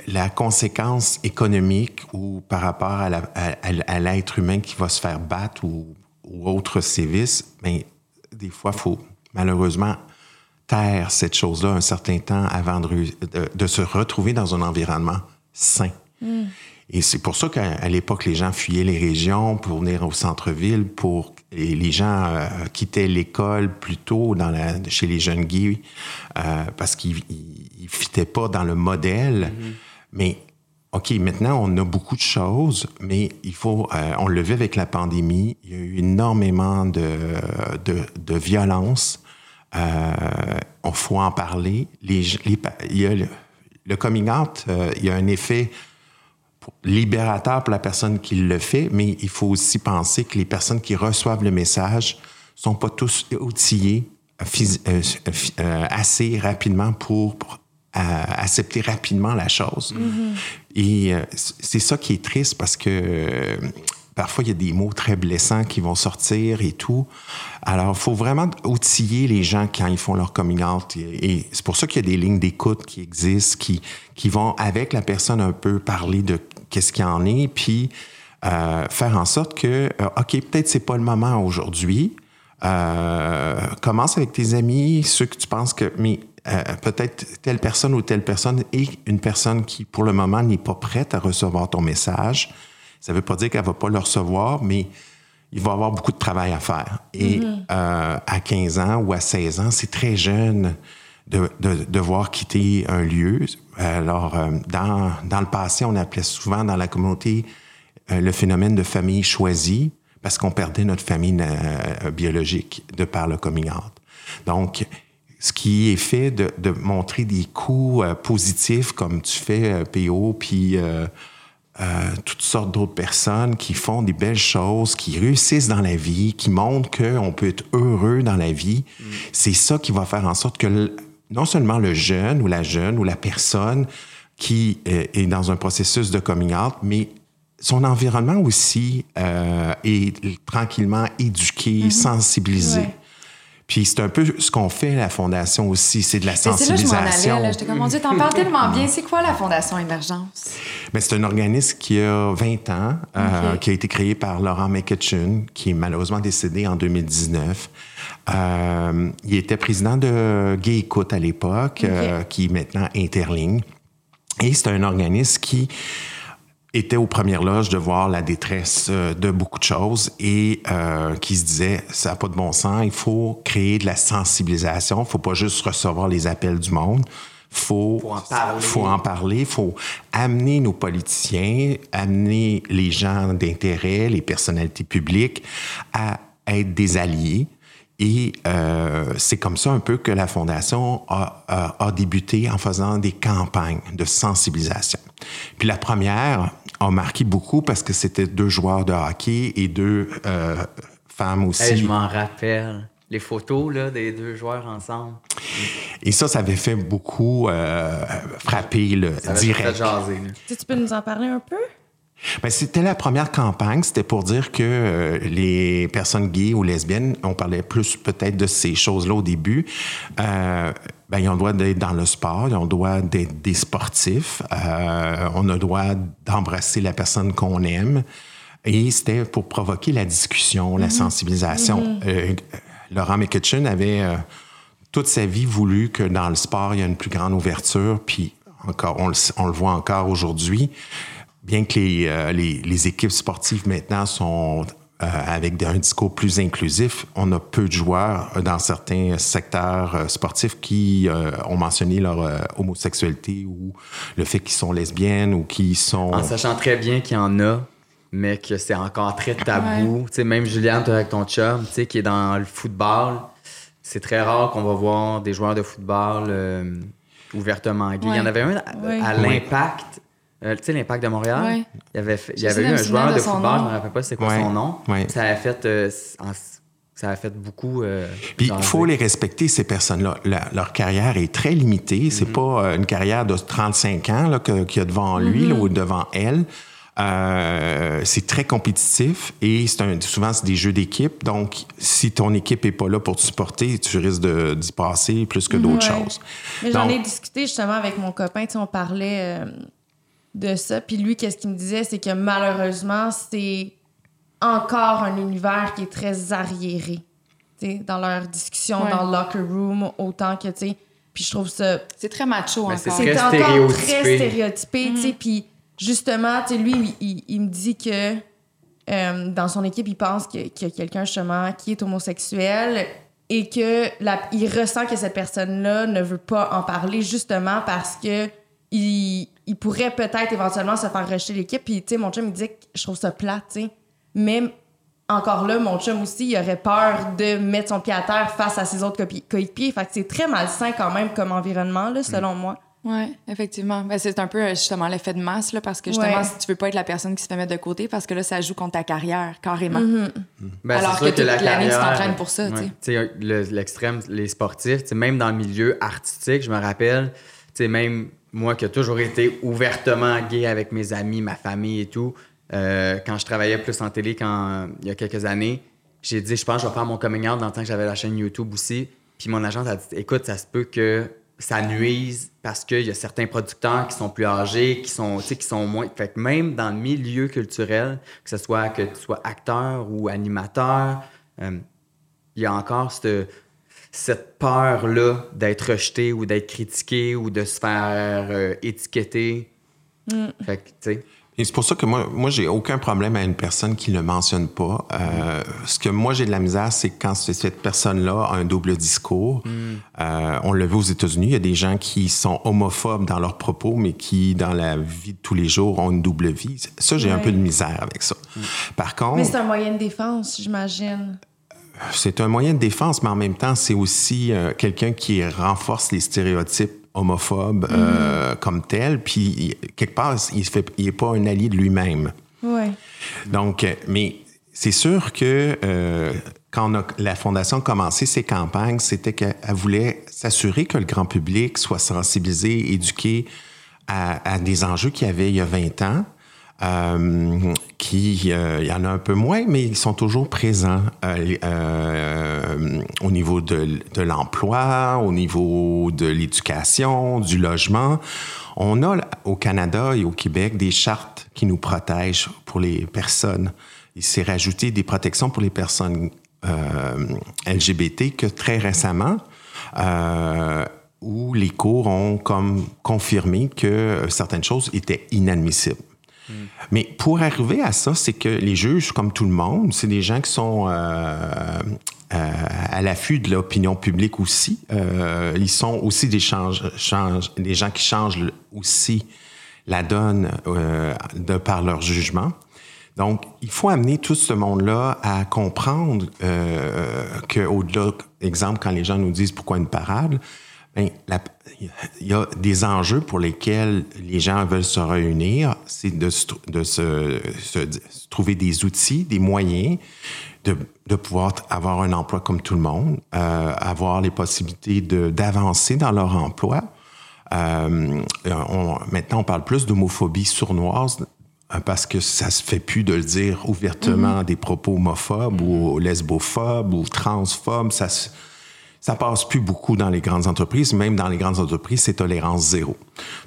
la conséquence économique ou par rapport à, la- à- à- à l'être humain qui va se faire battre ou, ou autre sévice, mais des fois, il faut malheureusement taire cette chose-là un certain temps avant de, reu- de- de se retrouver dans un environnement sain. Et c'est pour ça qu'à à l'époque, les gens fuyaient les régions pour venir au centre-ville, pour et les gens euh, quittaient l'école plus tôt dans la, chez les jeunes gays euh, parce qu'ils ne fitaient pas dans le modèle. Mais OK, maintenant, on a beaucoup de choses, mais il faut, euh, on le vit avec la pandémie, il y a eu énormément de, de, de violence. Euh, on faut en parler. Les, les il y a le, le coming out, euh, il y a un effet libérateur pour la personne qui le fait, mais il faut aussi penser que les personnes qui reçoivent le message sont pas tous outillés assez rapidement pour, pour, euh, accepter rapidement la chose. Et euh, c'est ça qui est triste parce que euh, parfois il y a des mots très blessants qui vont sortir et tout. Alors, il faut vraiment outiller les gens quand ils font leur coming out. Et, et c'est pour ça qu'il y a des lignes d'écoute qui existent, qui, qui vont avec la personne un peu parler de qu'est-ce qu'il y en est, puis euh, faire en sorte que, euh, OK, peut-être c'est pas le moment aujourd'hui. Euh, commence avec tes amis, ceux que tu penses que, mais euh, peut-être telle personne ou telle personne est une personne qui, pour le moment, n'est pas prête à recevoir ton message. Ça ne veut pas dire qu'elle ne va pas le recevoir, mais il va avoir beaucoup de travail à faire. Et euh, à 15 ans ou à 16 ans, c'est très jeune de, de devoir quitter un lieu. Alors, euh, dans, dans le passé, on appelait souvent dans la communauté euh, le phénomène de famille choisie parce qu'on perdait notre famille euh, biologique de par le coming out. Donc, ce qui est fait de, de montrer des coups euh, positifs comme tu fais, euh, PO, puis euh, euh, toutes sortes d'autres personnes qui font des belles choses, qui réussissent dans la vie, qui montrent qu'on peut être heureux dans la vie, c'est ça qui va faire en sorte que le- non seulement le jeune ou la jeune ou la personne qui est dans un processus de coming out, mais son environnement aussi est tranquillement éduqué, sensibilisé. Ouais. Puis c'est un peu ce qu'on fait à la Fondation aussi, c'est de la Mais c'est là que je m'en sensibilisation. allais. J'étais comme, mon Dieu, t'en parles tellement bien. C'est quoi la Fondation Émergence? Ben, c'est un organisme qui a 20 ans, euh, qui a été créé par Laurent McCutcheon, qui est malheureusement décédé en 2019. Euh, il était président de Gay Écoute à l'époque, euh, qui est maintenant Interligne. Et c'est un organisme qui était aux premières loges de voir la détresse euh, de beaucoup de choses et euh, qui se disait ça n'a pas de bon sens, il faut créer de la sensibilisation, il faut pas juste recevoir les appels du monde, faut Faut en parler. faut en parler, faut amener nos politiciens, amener les gens d'intérêt, les personnalités publiques à être des alliés. Et euh, c'est comme ça un peu que la Fondation a, a- a débuté en faisant des campagnes de sensibilisation. Puis la première a marqué beaucoup parce que c'était deux joueurs de hockey et deux euh, femmes aussi. Hey, je m'en rappelle. Les photos là, des deux joueurs ensemble. et ça, ça avait fait beaucoup euh, frapper le direct. fait jaser. là. Tu peux nous en parler un peu? C'était la première campagne. C'était pour dire que euh, les personnes gays ou lesbiennes, on parlait plus peut-être de ces choses-là au début. Euh, ben, ils ont le droit d'être dans le sport, ils ont le droit d'être des sportifs, euh, on a le droit d'embrasser la personne qu'on aime. Et c'était pour provoquer la discussion, la sensibilisation. Euh, Laurent McCutcheon avait toute sa vie voulu que dans le sport, il y a une plus grande ouverture, puis encore, on le, on le voit encore aujourd'hui. Bien que les, euh, les, les équipes sportives maintenant sont euh, avec des- un discours plus inclusif, on a peu de joueurs euh, dans certains secteurs euh, sportifs qui euh, ont mentionné leur euh, homosexualité ou le fait qu'ils sont lesbiennes ou qu'ils sont... En sachant très bien qu'il y en a, mais que c'est encore très tabou. Tu sais, même Juliane, avec ton chum, tu sais, qui est dans le football, c'est très rare qu'on va voir des joueurs de football euh, ouvertement gays. Il y en Ouais. avait un à, Ouais. à l'Impact. Euh, tu sais, l'Impact de Montréal, Ouais. il y avait, fait- il y avait eu un joueur de de, football, nom. je me rappelle pas c'est quoi Ouais. son nom. Ouais. Ça a fait, euh, en- ça a fait beaucoup. euh, Puis il faut les respecter, ces personnes-là. La- leur carrière est très limitée. C'est pas euh, une carrière de 35 ans là, que- qu'il y a devant lui là, ou devant elle. Euh, c'est très compétitif et c'est un- souvent c'est des jeux d'équipe. Donc, si ton équipe est pas là pour te supporter, tu risques de- d'y passer plus que d'autres Ouais. choses. Mais j'en ai discuté justement avec mon copain, tu sais, on parlait euh, de ça. Puis lui, qu'est-ce qu'il me disait, c'est que malheureusement, c'est encore un univers qui est très arriéré. Tu sais, dans leurs discussions, Ouais. dans le locker room, autant que, tu sais. Puis je trouve ça C'est très macho encore. c'est Très encore stéréotypé. très stéréotypé, tu sais. Puis justement, tu sais, lui, il, il- il me dit que euh, dans son équipe, il pense que- qu'il y a quelqu'un justement qui est homosexuel et que la- il ressent que cette personne-là ne veut pas en parler justement parce que il, il pourrait peut-être éventuellement se faire rejeter l'équipe. Puis, tu sais, mon chum, il dit que je trouve ça plate, tu sais. Mais encore là, mon chum aussi, il aurait peur de mettre son pied à terre face à ses autres coéquipiers. Fait que c'est très malsain quand même comme environnement, là, selon moi. Oui, effectivement. Ben, c'est un peu euh, justement l'effet de masse, là, parce que justement, Ouais. si tu veux pas être la personne qui se fait mettre de côté, parce que là, ça joue contre ta carrière, carrément. Ben, Alors c'est sûr que la l'année, tu t'entraînes pour ça, tu sais. Tu sais, le- l'extrême, les sportifs, tu sais, même dans le milieu artistique, je me rappelle, tu sais, même moi qui ai toujours été ouvertement gay avec mes amis, ma famille et tout, euh, quand je travaillais plus en télé quand, il y a quelques années, j'ai dit, je pense que je vais faire mon coming out dans le temps que j'avais la chaîne YouTube aussi. Puis mon agente a dit, écoute, ça se peut que ça nuise parce qu'il y a certains producteurs qui sont plus âgés, qui sont, qui sont moins. Fait que même dans le milieu culturel, que ce soit que tu sois acteur ou animateur, euh, il y a encore cette, cette peur-là d'être rejeté ou d'être critiqué ou de se faire euh, étiqueter. Mm. Fait que, tu sais. Et c'est pour ça que moi, moi j'ai aucun problème à une personne qui le mentionne pas. Euh, ce que moi j'ai de la misère, c'est quand cette personne-là a un double discours. Euh, on le vu aux États-Unis, il y a des gens qui sont homophobes dans leurs propos, mais qui dans la vie de tous les jours ont une double vie. Ça, j'ai un peu de misère avec ça. Par Mais contre, c'est un moyen de défense, j'imagine. C'est un moyen de défense, mais en même temps, c'est aussi euh, quelqu'un qui renforce les stéréotypes homophobes euh, comme tel. Puis quelque part, il fait, il est pas un allié de lui-même. Ouais. Donc, euh, mais c'est sûr que euh, quand a- la Fondation a commencé ses campagnes, c'était qu'elle elle voulait s'assurer que le grand public soit sensibilisé, éduqué à, à des enjeux qu'il y avait il y a 20 ans. Euh, qui, euh, il y en a un peu moins, mais ils sont toujours présents euh, euh, au niveau de, de l'emploi, au niveau de l'éducation, du logement. On a au Canada et au Québec des chartes qui nous protègent pour les personnes. Il s'est rajouté des protections pour les personnes euh, LGBT que très récemment, euh, où les cours ont comme confirmé que euh, certaines choses étaient inadmissibles. Mais pour arriver à ça, c'est que les juges, comme tout le monde, c'est des gens qui sont euh, euh, à l'affût de l'opinion publique aussi. Euh, ils sont aussi des, gens qui changent aussi la donne de par leur jugement. Donc, il faut amener tout ce monde-là à comprendre qu'au-delà, exemple, quand les gens nous disent pourquoi une parade, ben, la- il y a des enjeux pour lesquels les gens veulent se réunir, c'est de, se, de se, se- se trouver des outils, des moyens de, de pouvoir avoir un emploi comme tout le monde, euh, avoir les possibilités d'avancer dans leur emploi. Euh, on- maintenant, on parle plus d'homophobie sournoise parce que ça se fait plus de le dire ouvertement des propos homophobes ou lesbophobes ou transphobes. Ça, se- ça passe plus beaucoup dans les grandes entreprises. Même dans les grandes entreprises, c'est tolérance zéro.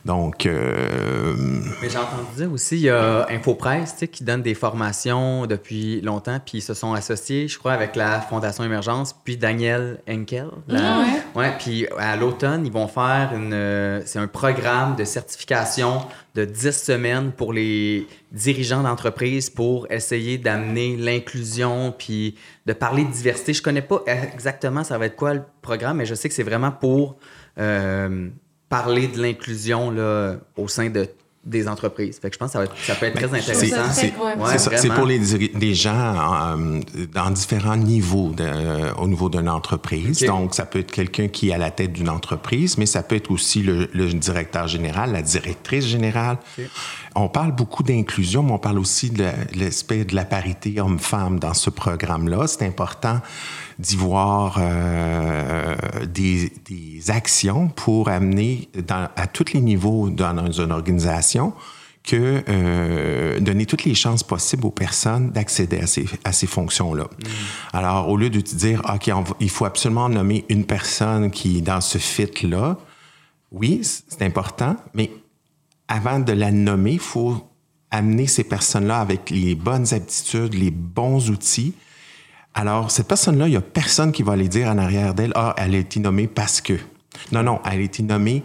Donc, euh, Mais j'ai entendu dire aussi, il y a Infopresse qui donne des formations depuis longtemps, puis ils se sont associés, je crois, avec la Fondation Émergence, puis Daniel Henkel. la- Ah ouais? Ouais, puis à l'automne, ils vont faire une. euh, C'est un programme de certification de 10 semaines pour les dirigeants d'entreprise pour essayer d'amener l'inclusion puis de parler de diversité. Je connais pas exactement ça va être quoi le programme, mais je sais que c'est vraiment pour euh, parler de l'inclusion là, au sein de, des entreprises. Fait que je pense que ça, va être- ça peut être très c'est- intéressant. c'est- ouais. Pour les, gens euh, dans différents niveaux de- euh, au niveau d'une entreprise. Donc, ça peut être quelqu'un qui est à la tête d'une entreprise, mais ça peut être aussi le, le directeur général, la directrice générale. On parle beaucoup d'inclusion, mais on parle aussi de la- l'aspect de la parité homme-femme dans ce programme-là. C'est important d'y voir euh, des, des actions pour amener dans- à tous les niveaux dans une organisation que euh, donner toutes les chances possibles aux personnes d'accéder à ces, à ces fonctions-là. Alors, au lieu de te dire, OK, on va- il faut absolument nommer une personne qui est dans ce fit-là, oui, c'est important, mais avant de la nommer, il faut amener ces personnes-là avec les bonnes aptitudes, les bons outils. Alors, cette personne-là, il n'y a personne qui va aller dire en arrière d'elle, ah, elle a été nommée parce que. Non, non, elle a été nommée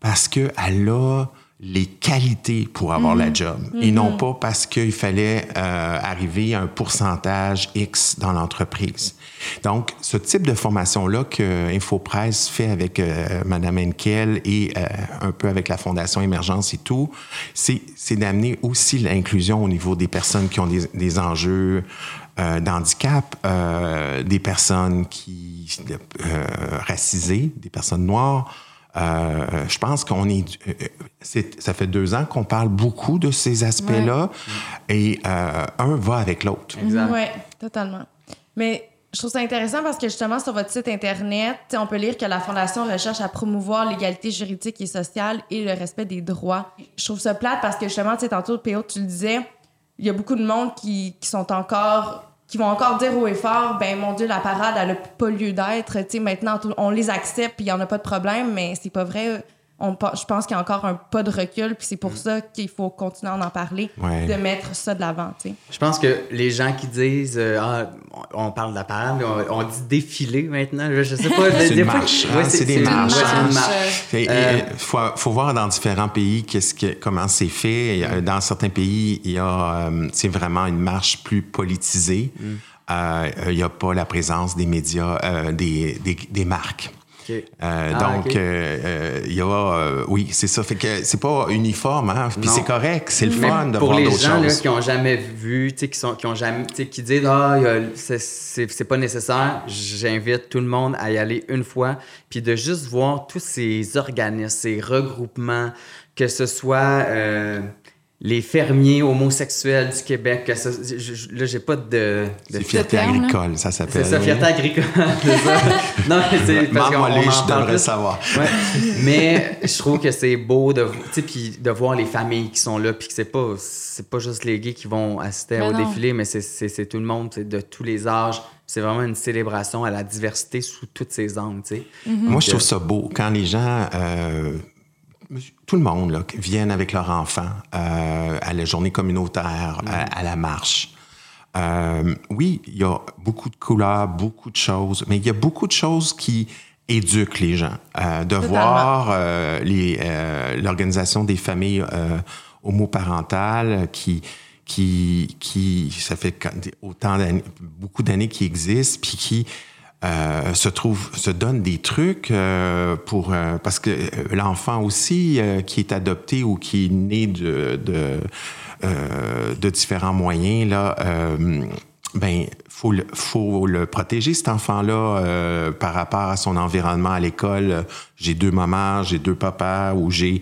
parce qu'elle a les qualités pour avoir la job et non pas parce qu'il fallait euh, arriver à un pourcentage X dans l'entreprise. Donc, ce type de formation-là que InfoPresse fait avec euh, Mme Henkel et euh, un peu avec la Fondation Émergence et tout, c'est d'amener aussi l'inclusion au niveau des personnes qui ont des, des enjeux euh, d'handicap, euh, des personnes qui euh, racisées, des personnes noires. Euh, je pense qu'on est, ça fait deux ans qu'on parle beaucoup de ces aspects-là et euh, un va avec l'autre. Exact. Oui, totalement. Mais je trouve ça intéressant parce que justement, sur votre site Internet, on peut lire que la Fondation recherche à promouvoir l'égalité juridique et sociale et le respect des droits. Je trouve ça plate parce que justement, tu sais, tantôt, PO, tu le disais, il y a beaucoup de monde qui, sont encore qui vont encore dire haut et fort, ben mon Dieu, la parade, elle a pas lieu d'être. Maintenant, on les accepte, puis il y en a pas de problème, mais c'est pas vrai. On, je pense qu'il y a encore un pas de recul, puis c'est pour ça qu'il faut continuer à en parler, Ouais. de mettre ça de l'avant, tu sais. Je pense que les gens qui disent euh, ah, on parle de la parade, mais on, on dit défilé maintenant. Je, je sais pas. C'est des une fois- marche, Ouais, hein, c'est des marches, ouais, c'est une hein. marche. Il Euh, faut, faut voir dans différents pays qu'est-ce que, comment c'est fait. Dans certains pays, il y a euh, c'est vraiment une marche plus politisée. Mm. Euh, il n'y a pas la présence des médias, euh, des, des, des marques. Euh, Ah, donc, euh, euh, il y a, oui, c'est ça. Fait que c'est pas uniforme, hein. Puis c'est correct, c'est le fun de pour voir les d'autres gens là, choses. qui ont jamais vu, tu sais, qui sont, qui ont jamais, tu sais, qui disent ah, c'est c'est pas nécessaire, j'invite tout le monde à y aller une fois, puis de juste voir tous ces organismes, ces regroupements, que ce soit euh, les fermiers homosexuels du Québec, que ce, je- je- là j'ai pas de, de C'est fierté terme, là. agricole, ça s'appelle. c'est ça, fierté agricole. c'est ça. Non, mais c'est parce qu'on je devrais plus. savoir. Ouais. Mais je trouve que c'est beau de, tu sais, puis de voir les familles qui sont là, puis que c'est pas, c'est pas juste les gays qui vont assister Mais au non. défilé, mais c'est, c'est, c'est tout le monde, c'est de tous les âges. C'est vraiment une célébration à la diversité sous toutes ses angles, tu sais. Moi, je trouve ça beau quand les gens, euh, tout le monde, là, viennent avec leurs enfants euh, à la journée communautaire, à, à la marche. Euh, oui, il y a beaucoup de couleurs, beaucoup de choses, mais il y a beaucoup de choses qui éduquent les gens. Euh, de voir euh, euh, l'organisation des familles euh, homoparentales qui qui, qui ça fait autant d'années, beaucoup d'années qui existent, puis qui euh, se donne des trucs euh, pour euh, parce que l'enfant aussi qui est adopté ou qui est né de différents moyens là. Ben, faut le, faut le protéger cet enfant-là euh, par rapport à son environnement à l'école. J'ai deux mamans, j'ai deux papas, ou j'ai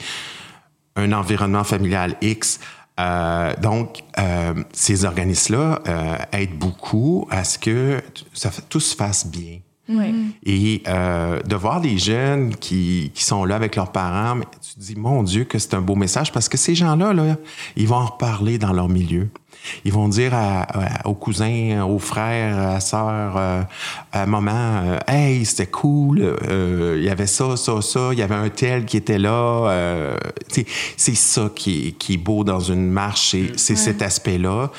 un environnement familial X. Euh, donc, euh, ces organismes-là euh, aident beaucoup à ce que ça, tout se fasse bien. Ouais. Et euh, de voir des jeunes qui, qui sont là avec leurs parents, tu te dis, mon Dieu, que c'est un beau message parce que ces gens-là, là, ils vont en reparler dans leur milieu. Ils vont dire à, à- aux cousins, aux frères, à sœurs, euh, à maman, euh, hey, c'était cool, euh, il y avait ça, ça, ça, il y avait un tel qui était là. euh, c'est ça qui est, qui est beau dans une marche, c'est c'est cet aspect-là.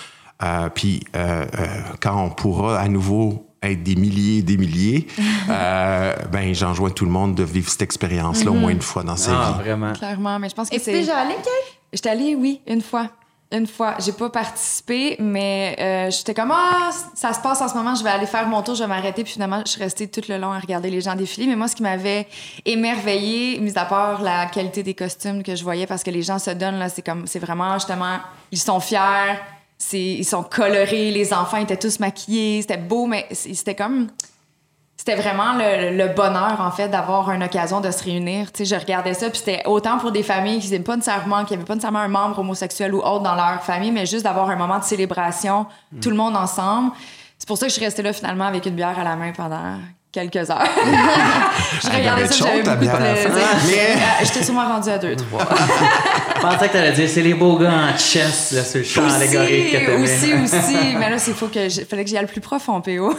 Euh, puis euh, euh, quand on pourra à nouveau être des milliers et des milliers, euh, ben j'enjoins tout le monde de vivre cette expérience-là au moins une fois dans sa Ah, vie. vraiment. Clairement, mais je pense que Et tu c'est. déjà allé, Kate? J'étais allée, oui, une fois. Une fois. J'ai pas participé, mais euh, j'étais comme, ah, ça se passe en ce moment, je vais aller faire mon tour, je vais m'arrêter. Puis finalement, je suis restée tout le long à regarder les gens défiler. Mais moi, ce qui m'avait émerveillée, mis à part la qualité des costumes que je voyais, parce que les gens se donnent, là, c'est comme, c'est vraiment, justement, ils sont fiers, ils sont colorés, les enfants étaient tous maquillés, c'était beau, mais c'était comme c'était vraiment le, le bonheur, en fait, d'avoir une occasion de se réunir. Tu sais, je regardais ça, puis c'était autant pour des familles qui n'avaient pas nécessairement, qui avaient pas nécessairement un membre homosexuel ou autre dans leur famille, mais juste d'avoir un moment de célébration, tout le monde ensemble. C'est pour ça que je suis restée là, finalement, avec une bière à la main pendant quelques heures. je Elle regardais ça, j'avais beaucoup de plaisir. Mais- Euh, J'étais sûrement rendue à deux, trois. Je pensais que t'allais dire c'est les beaux gars en chess, là, sur le champ allégorique que aussi, t'aimais. aussi, aussi. Mais là, il faut que je- fallait que j'y aille le plus profond, PO.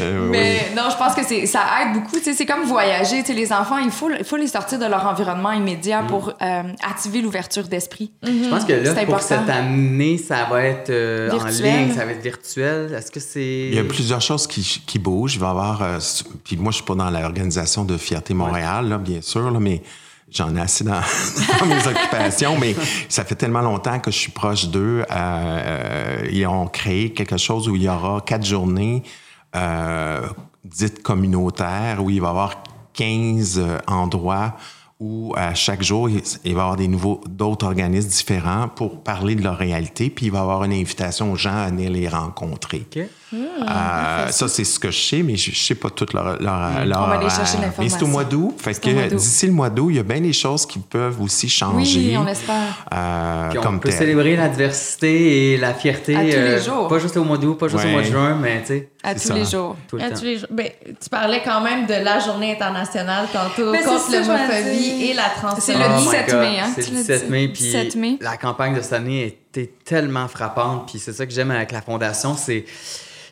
Euh, oui. Mais non, je pense que c'est, ça aide beaucoup. Tu sais, C'est comme voyager. Tu sais, les enfants, il faut, il faut les sortir de leur environnement immédiat pour euh, activer l'ouverture d'esprit. Je pense que là, pour important. cette année, ça va être euh, en ligne, ça va être virtuel. Est-ce que c'est. Il y a plusieurs choses qui, qui bougent. Il va y avoir. euh, puis moi, je suis pas dans l'organisation de Fierté Montréal, là, bien sûr, là, mais j'en ai assez dans, dans mes occupations. Mais ça fait tellement longtemps que je suis proche d'eux. Euh, euh, ils ont créé quelque chose où il y aura quatre journées dites communautaires, où il va y avoir 15 euh, endroits où à chaque jour, il va y avoir des nouveaux, d'autres organismes différents pour parler de leur réalité, puis il va y avoir une invitation aux gens à venir les rencontrer. OK. Euh, ça, c'est ce que je sais, mais je, je sais pas tout leur, leur, leur On va aller chercher Mais l'information. c'est au mois d'août. Fait C'est au mois que d'août. d'ici le mois d'août, il y a bien des choses qui peuvent aussi changer. Oui, on espère. euh, Puis on comme peut tel. célébrer la diversité et la fierté. euh, À tous les jours. Pas juste au mois d'août, pas juste au mois de juin, mais tu sais, À C'est tous les jours. tout le À temps. tous les jours. Ben, tu parlais quand même de la journée internationale tantôt Ben, c'est contre m'en l'homophobie et la C'est transphobie. le Oh my 17 God, mai, hein? C'est Tu le l'as 17 dit. mai, puis 17 mai. la campagne de cette année été tellement frappante. Puis c'est ça que j'aime avec la fondation, c'est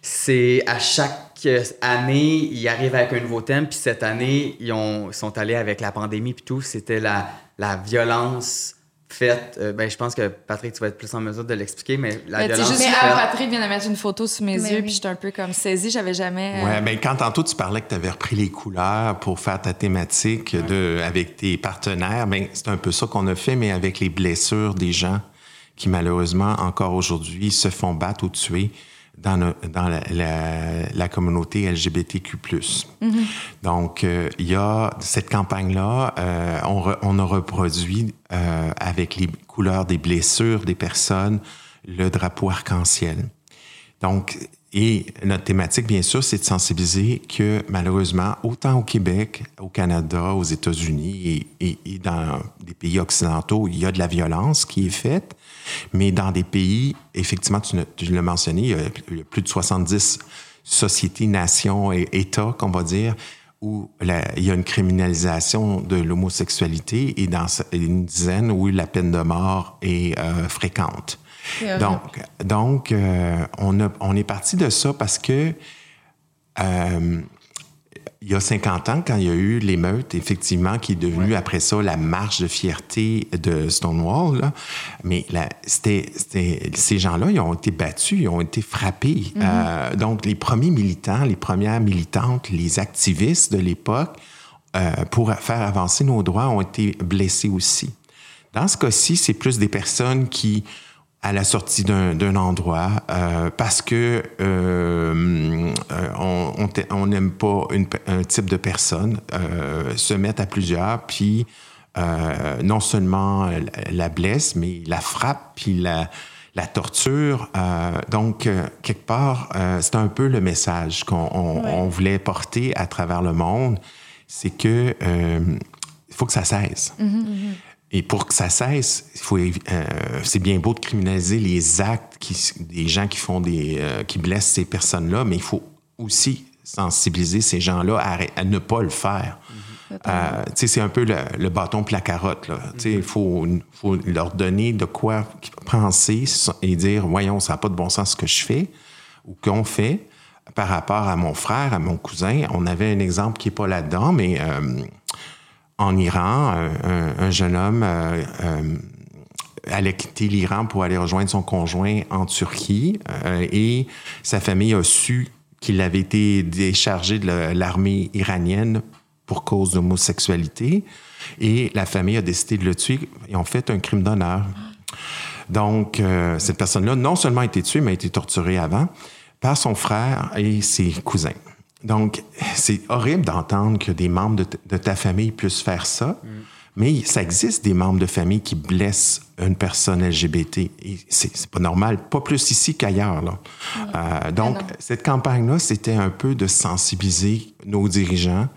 c'est à chaque année, ils arrivent avec un nouveau thème. Puis cette année, ils, ont, sont allés avec la pandémie puis tout. C'était la, la violence faite. euh, ben, je pense que Patrick, tu vas être plus en mesure de l'expliquer, mais la Mais violence juste faite- là, Patrick vient de mettre une photo sous mes Mais yeux, oui. puis j'étais un peu comme saisie. J'avais jamais. euh, Ouais, mais quand tantôt tu parlais que tu avais repris les couleurs pour faire ta thématique de, avec tes partenaires, ben, c'est un peu ça qu'on a fait, mais avec les blessures des gens qui, malheureusement, encore aujourd'hui, se font battre ou tuer dans, le- dans la, la- la communauté LGBTQ+. Donc, euh, il y a cette campagne-là, euh, on, re- on a reproduit euh, avec les couleurs des blessures des personnes le drapeau arc-en-ciel. Donc, et notre thématique, bien sûr, c'est de sensibiliser que malheureusement, autant au Québec, au Canada, aux États-Unis et, et- et dans des pays occidentaux, il y a de la violence qui est faite, mais dans des pays, effectivement, tu, tu l'as mentionné, il y, a, il y a plus de 70 sociétés, nations et États, qu'on va dire, où la- il y a une criminalisation de l'homosexualité et dans une dizaine où la peine de mort est euh, fréquente. Donc, donc euh, on, a- on est parti de ça parce que euh, il y a 50 ans, quand il y a eu l'émeute, effectivement, qui est devenue après ça la marche de fierté de Stonewall, là, mais la- c'était, c'était- ces gens-là, ils ont été battus, ils ont été frappés. Euh, donc, les premiers militants, les premières militantes, les activistes de l'époque, euh, pour faire avancer nos droits, ont été blessés aussi. Dans ce cas-ci, c'est plus des personnes qui, à la sortie d'un endroit, euh, parce que euh, on- n'aime pas une un type de personne, euh, se mettent à plusieurs, puis euh, non seulement la, blesse, mais la frappe, puis la, la torture. Euh, donc, euh, quelque part, euh, c'est un peu le message qu'on on- Ouais. on voulait porter à travers le monde, c'est que euh, il faut que ça cesse. Et pour que ça cesse, faut, euh, c'est bien beau de criminaliser les actes qui, des gens qui font des, euh, qui blessent ces personnes-là, mais il faut aussi sensibiliser ces gens-là à, ne pas le faire. Euh, tu sais, c'est un peu le, le bâton puis la carotte. Il faut, faut leur donner de quoi penser et dire, voyons, ça n'a pas de bon sens ce que je fais ou qu'on fait par rapport à mon frère, à mon cousin. On avait un exemple qui n'est pas là-dedans, mais euh, en Iran, un, un- un jeune homme euh, euh, allait quitter l'Iran pour aller rejoindre son conjoint en Turquie euh, et sa famille a su qu'il avait été déchargé de la- l'armée iranienne pour cause d'homosexualité et la famille a décidé de le tuer et ont fait un crime d'honneur. Donc, euh, cette personne-là, non seulement a été tuée, mais a été torturée avant par son frère et ses cousins. Donc, c'est horrible d'entendre que des membres de, ta famille puissent faire ça, mais ça existe des membres de famille qui blessent une personne LGBT. Et c'est pas normal, pas plus ici qu'ailleurs. là. Euh, donc, cette campagne-là, c'était un peu de sensibiliser nos dirigeants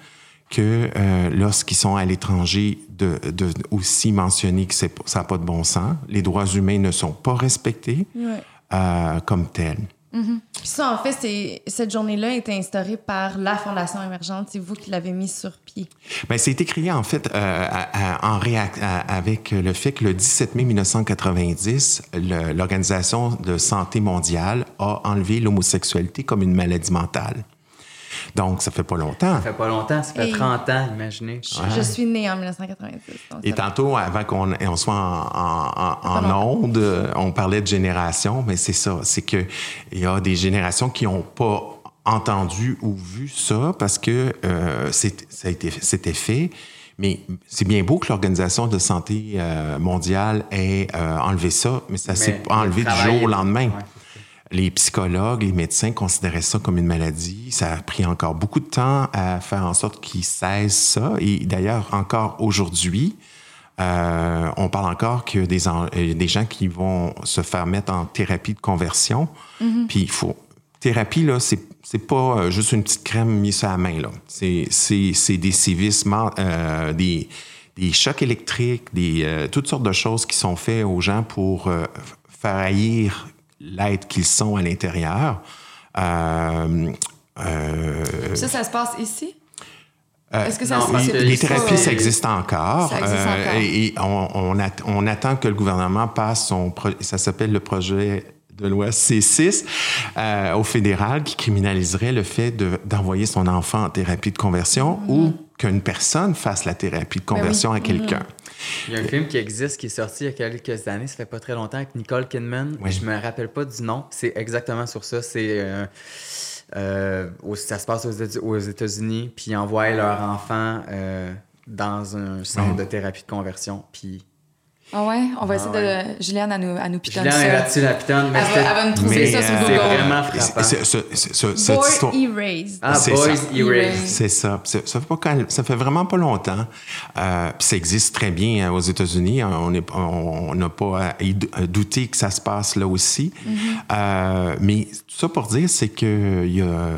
que euh, lorsqu'ils sont à l'étranger, de, de aussi mentionner que ça n'a pas de bon sens. Les droits humains ne sont pas respectés euh, comme tels. Puis ça, en fait, cette journée-là a été instaurée par la Fondation émergente. C'est vous qui l'avez mise sur pied. Bien, c'est créé en fait euh, à- à- en réac- à- avec le fait que le 17 mai 1990, le- l'Organisation de santé mondiale a enlevé l'homosexualité comme une maladie mentale. Donc, ça fait pas longtemps. Ça fait pas longtemps, ça fait Hey. 30 ans, imaginez. Je, je suis née en 1990. donc Et tantôt, avant qu'on on soit en, en, onde, on parlait de génération, mais c'est ça. C'est que il y a des générations qui n'ont pas entendu ou vu ça parce que euh, c'est- ça a été- c'était fait. Mais c'est bien beau que l'Organisation de santé euh, mondiale ait euh, enlevé ça, mais ça s'est enlevé le du jour au lendemain. Ouais. Les psychologues, les médecins considéraient ça comme une maladie. Ça a pris encore beaucoup de temps à faire en sorte qu'ils cessent ça. Et d'ailleurs, encore aujourd'hui, euh, on parle encore que des, en- euh, des gens qui vont se faire mettre en thérapie de conversion. Puis il faut. Thérapie, là, c'est, c'est pas euh, juste une petite crème mise sur la main, là. C'est, c'est, c'est des sévissements, euh, des, des chocs électriques, des, euh, toutes sortes de choses qui sont faites aux gens pour faire haïr l'être qu'ils sont à l'intérieur. Euh, euh, Ça, ça se passe ici? Euh, Est-ce que ça non, c'est- que les thérapies, ça existe encore. Ça existe encore. et on, on at- on attend que le gouvernement passe son... pro- Ça s'appelle le projet de loi C6 euh, au fédéral qui criminaliserait le fait de- d'envoyer son enfant en thérapie de conversion ou qu'une personne fasse la thérapie de conversion à quelqu'un. Il y a un film qui existe, qui est sorti il y a quelques années, ça fait pas très longtemps, avec Nicole Kidman. Oui. Je me rappelle pas du nom. C'est exactement sur ça. C'est euh, euh, ça se passe aux, États- aux États-Unis, puis ils envoient leur enfant euh, dans un centre Oui. de thérapie de conversion. Puis Ah ouais? On va Ah essayer ouais. de... Juliane, à nous, à nous pitonner Julien est ça. là-dessus, la pitonne. Mais Elle va, c'était- elle va nous trouver Mais, ça sur euh, Google. c'est vraiment frappant. C'est- c'est- c'est- c'est- cette Boy histoire- Erased. Ah, C'est Boys ça. Erased. C'est ça. C'est- Ça fait, pas quand- ça fait vraiment pas longtemps. Euh, puis ça existe très bien hein, aux États-Unis. On n'est pas- on n'a pas à douter que ça se passe là aussi. Euh, mais tout ça pour dire, c'est que il y, a, euh,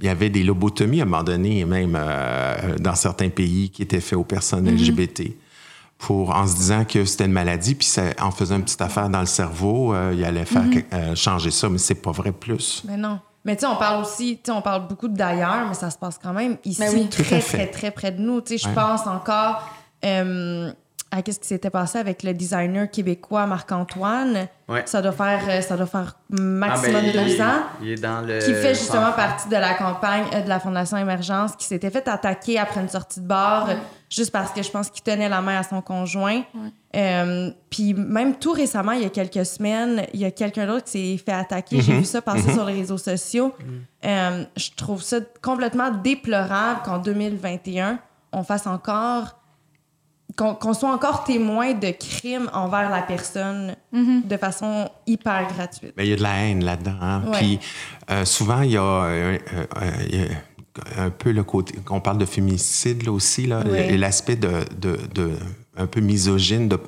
il y avait des lobotomies à un moment donné, même euh, dans certains pays, qui étaient faits aux personnes LGBT. Pour, en se disant que c'était une maladie, puis ça, en faisant une petite affaire dans le cerveau, euh, il allait faire que- euh, changer ça, mais c'est pas vrai plus. Mais non. Mais tu sais, on parle aussi, tu sais, on parle beaucoup d'ailleurs, mais ça se passe quand même ici, Ben oui. À très, très, très près de nous. Tu sais, je Ouais. pense encore euh, à qu'est-ce qui s'était passé avec le designer québécois Marc-Antoine. Ouais. Ça doit faire, euh, ça doit faire maximum Ah, ben, deux il, ans. il est dans le. Qui fait justement partie de la campagne euh, de la Fondation Émergence, qui s'était fait attaquer après une sortie de bar, juste parce que je pense qu'il tenait la main à son conjoint. Euh, Puis même tout récemment, il y a quelques semaines, il y a quelqu'un d'autre qui s'est fait attaquer. J'ai vu ça passer sur les réseaux sociaux. Euh, je trouve ça complètement déplorable qu'en 2021, on fasse encore qu'on qu'on soit encore témoin de crimes envers la personne de façon hyper gratuite. Mais il y a de la haine là-dedans. hein. Ouais. Puis euh, souvent, il y, a, euh, euh, il y a un peu le côté. On parle de féminicide là aussi, là, Ouais. l'aspect de, de, de- un peu misogyne de.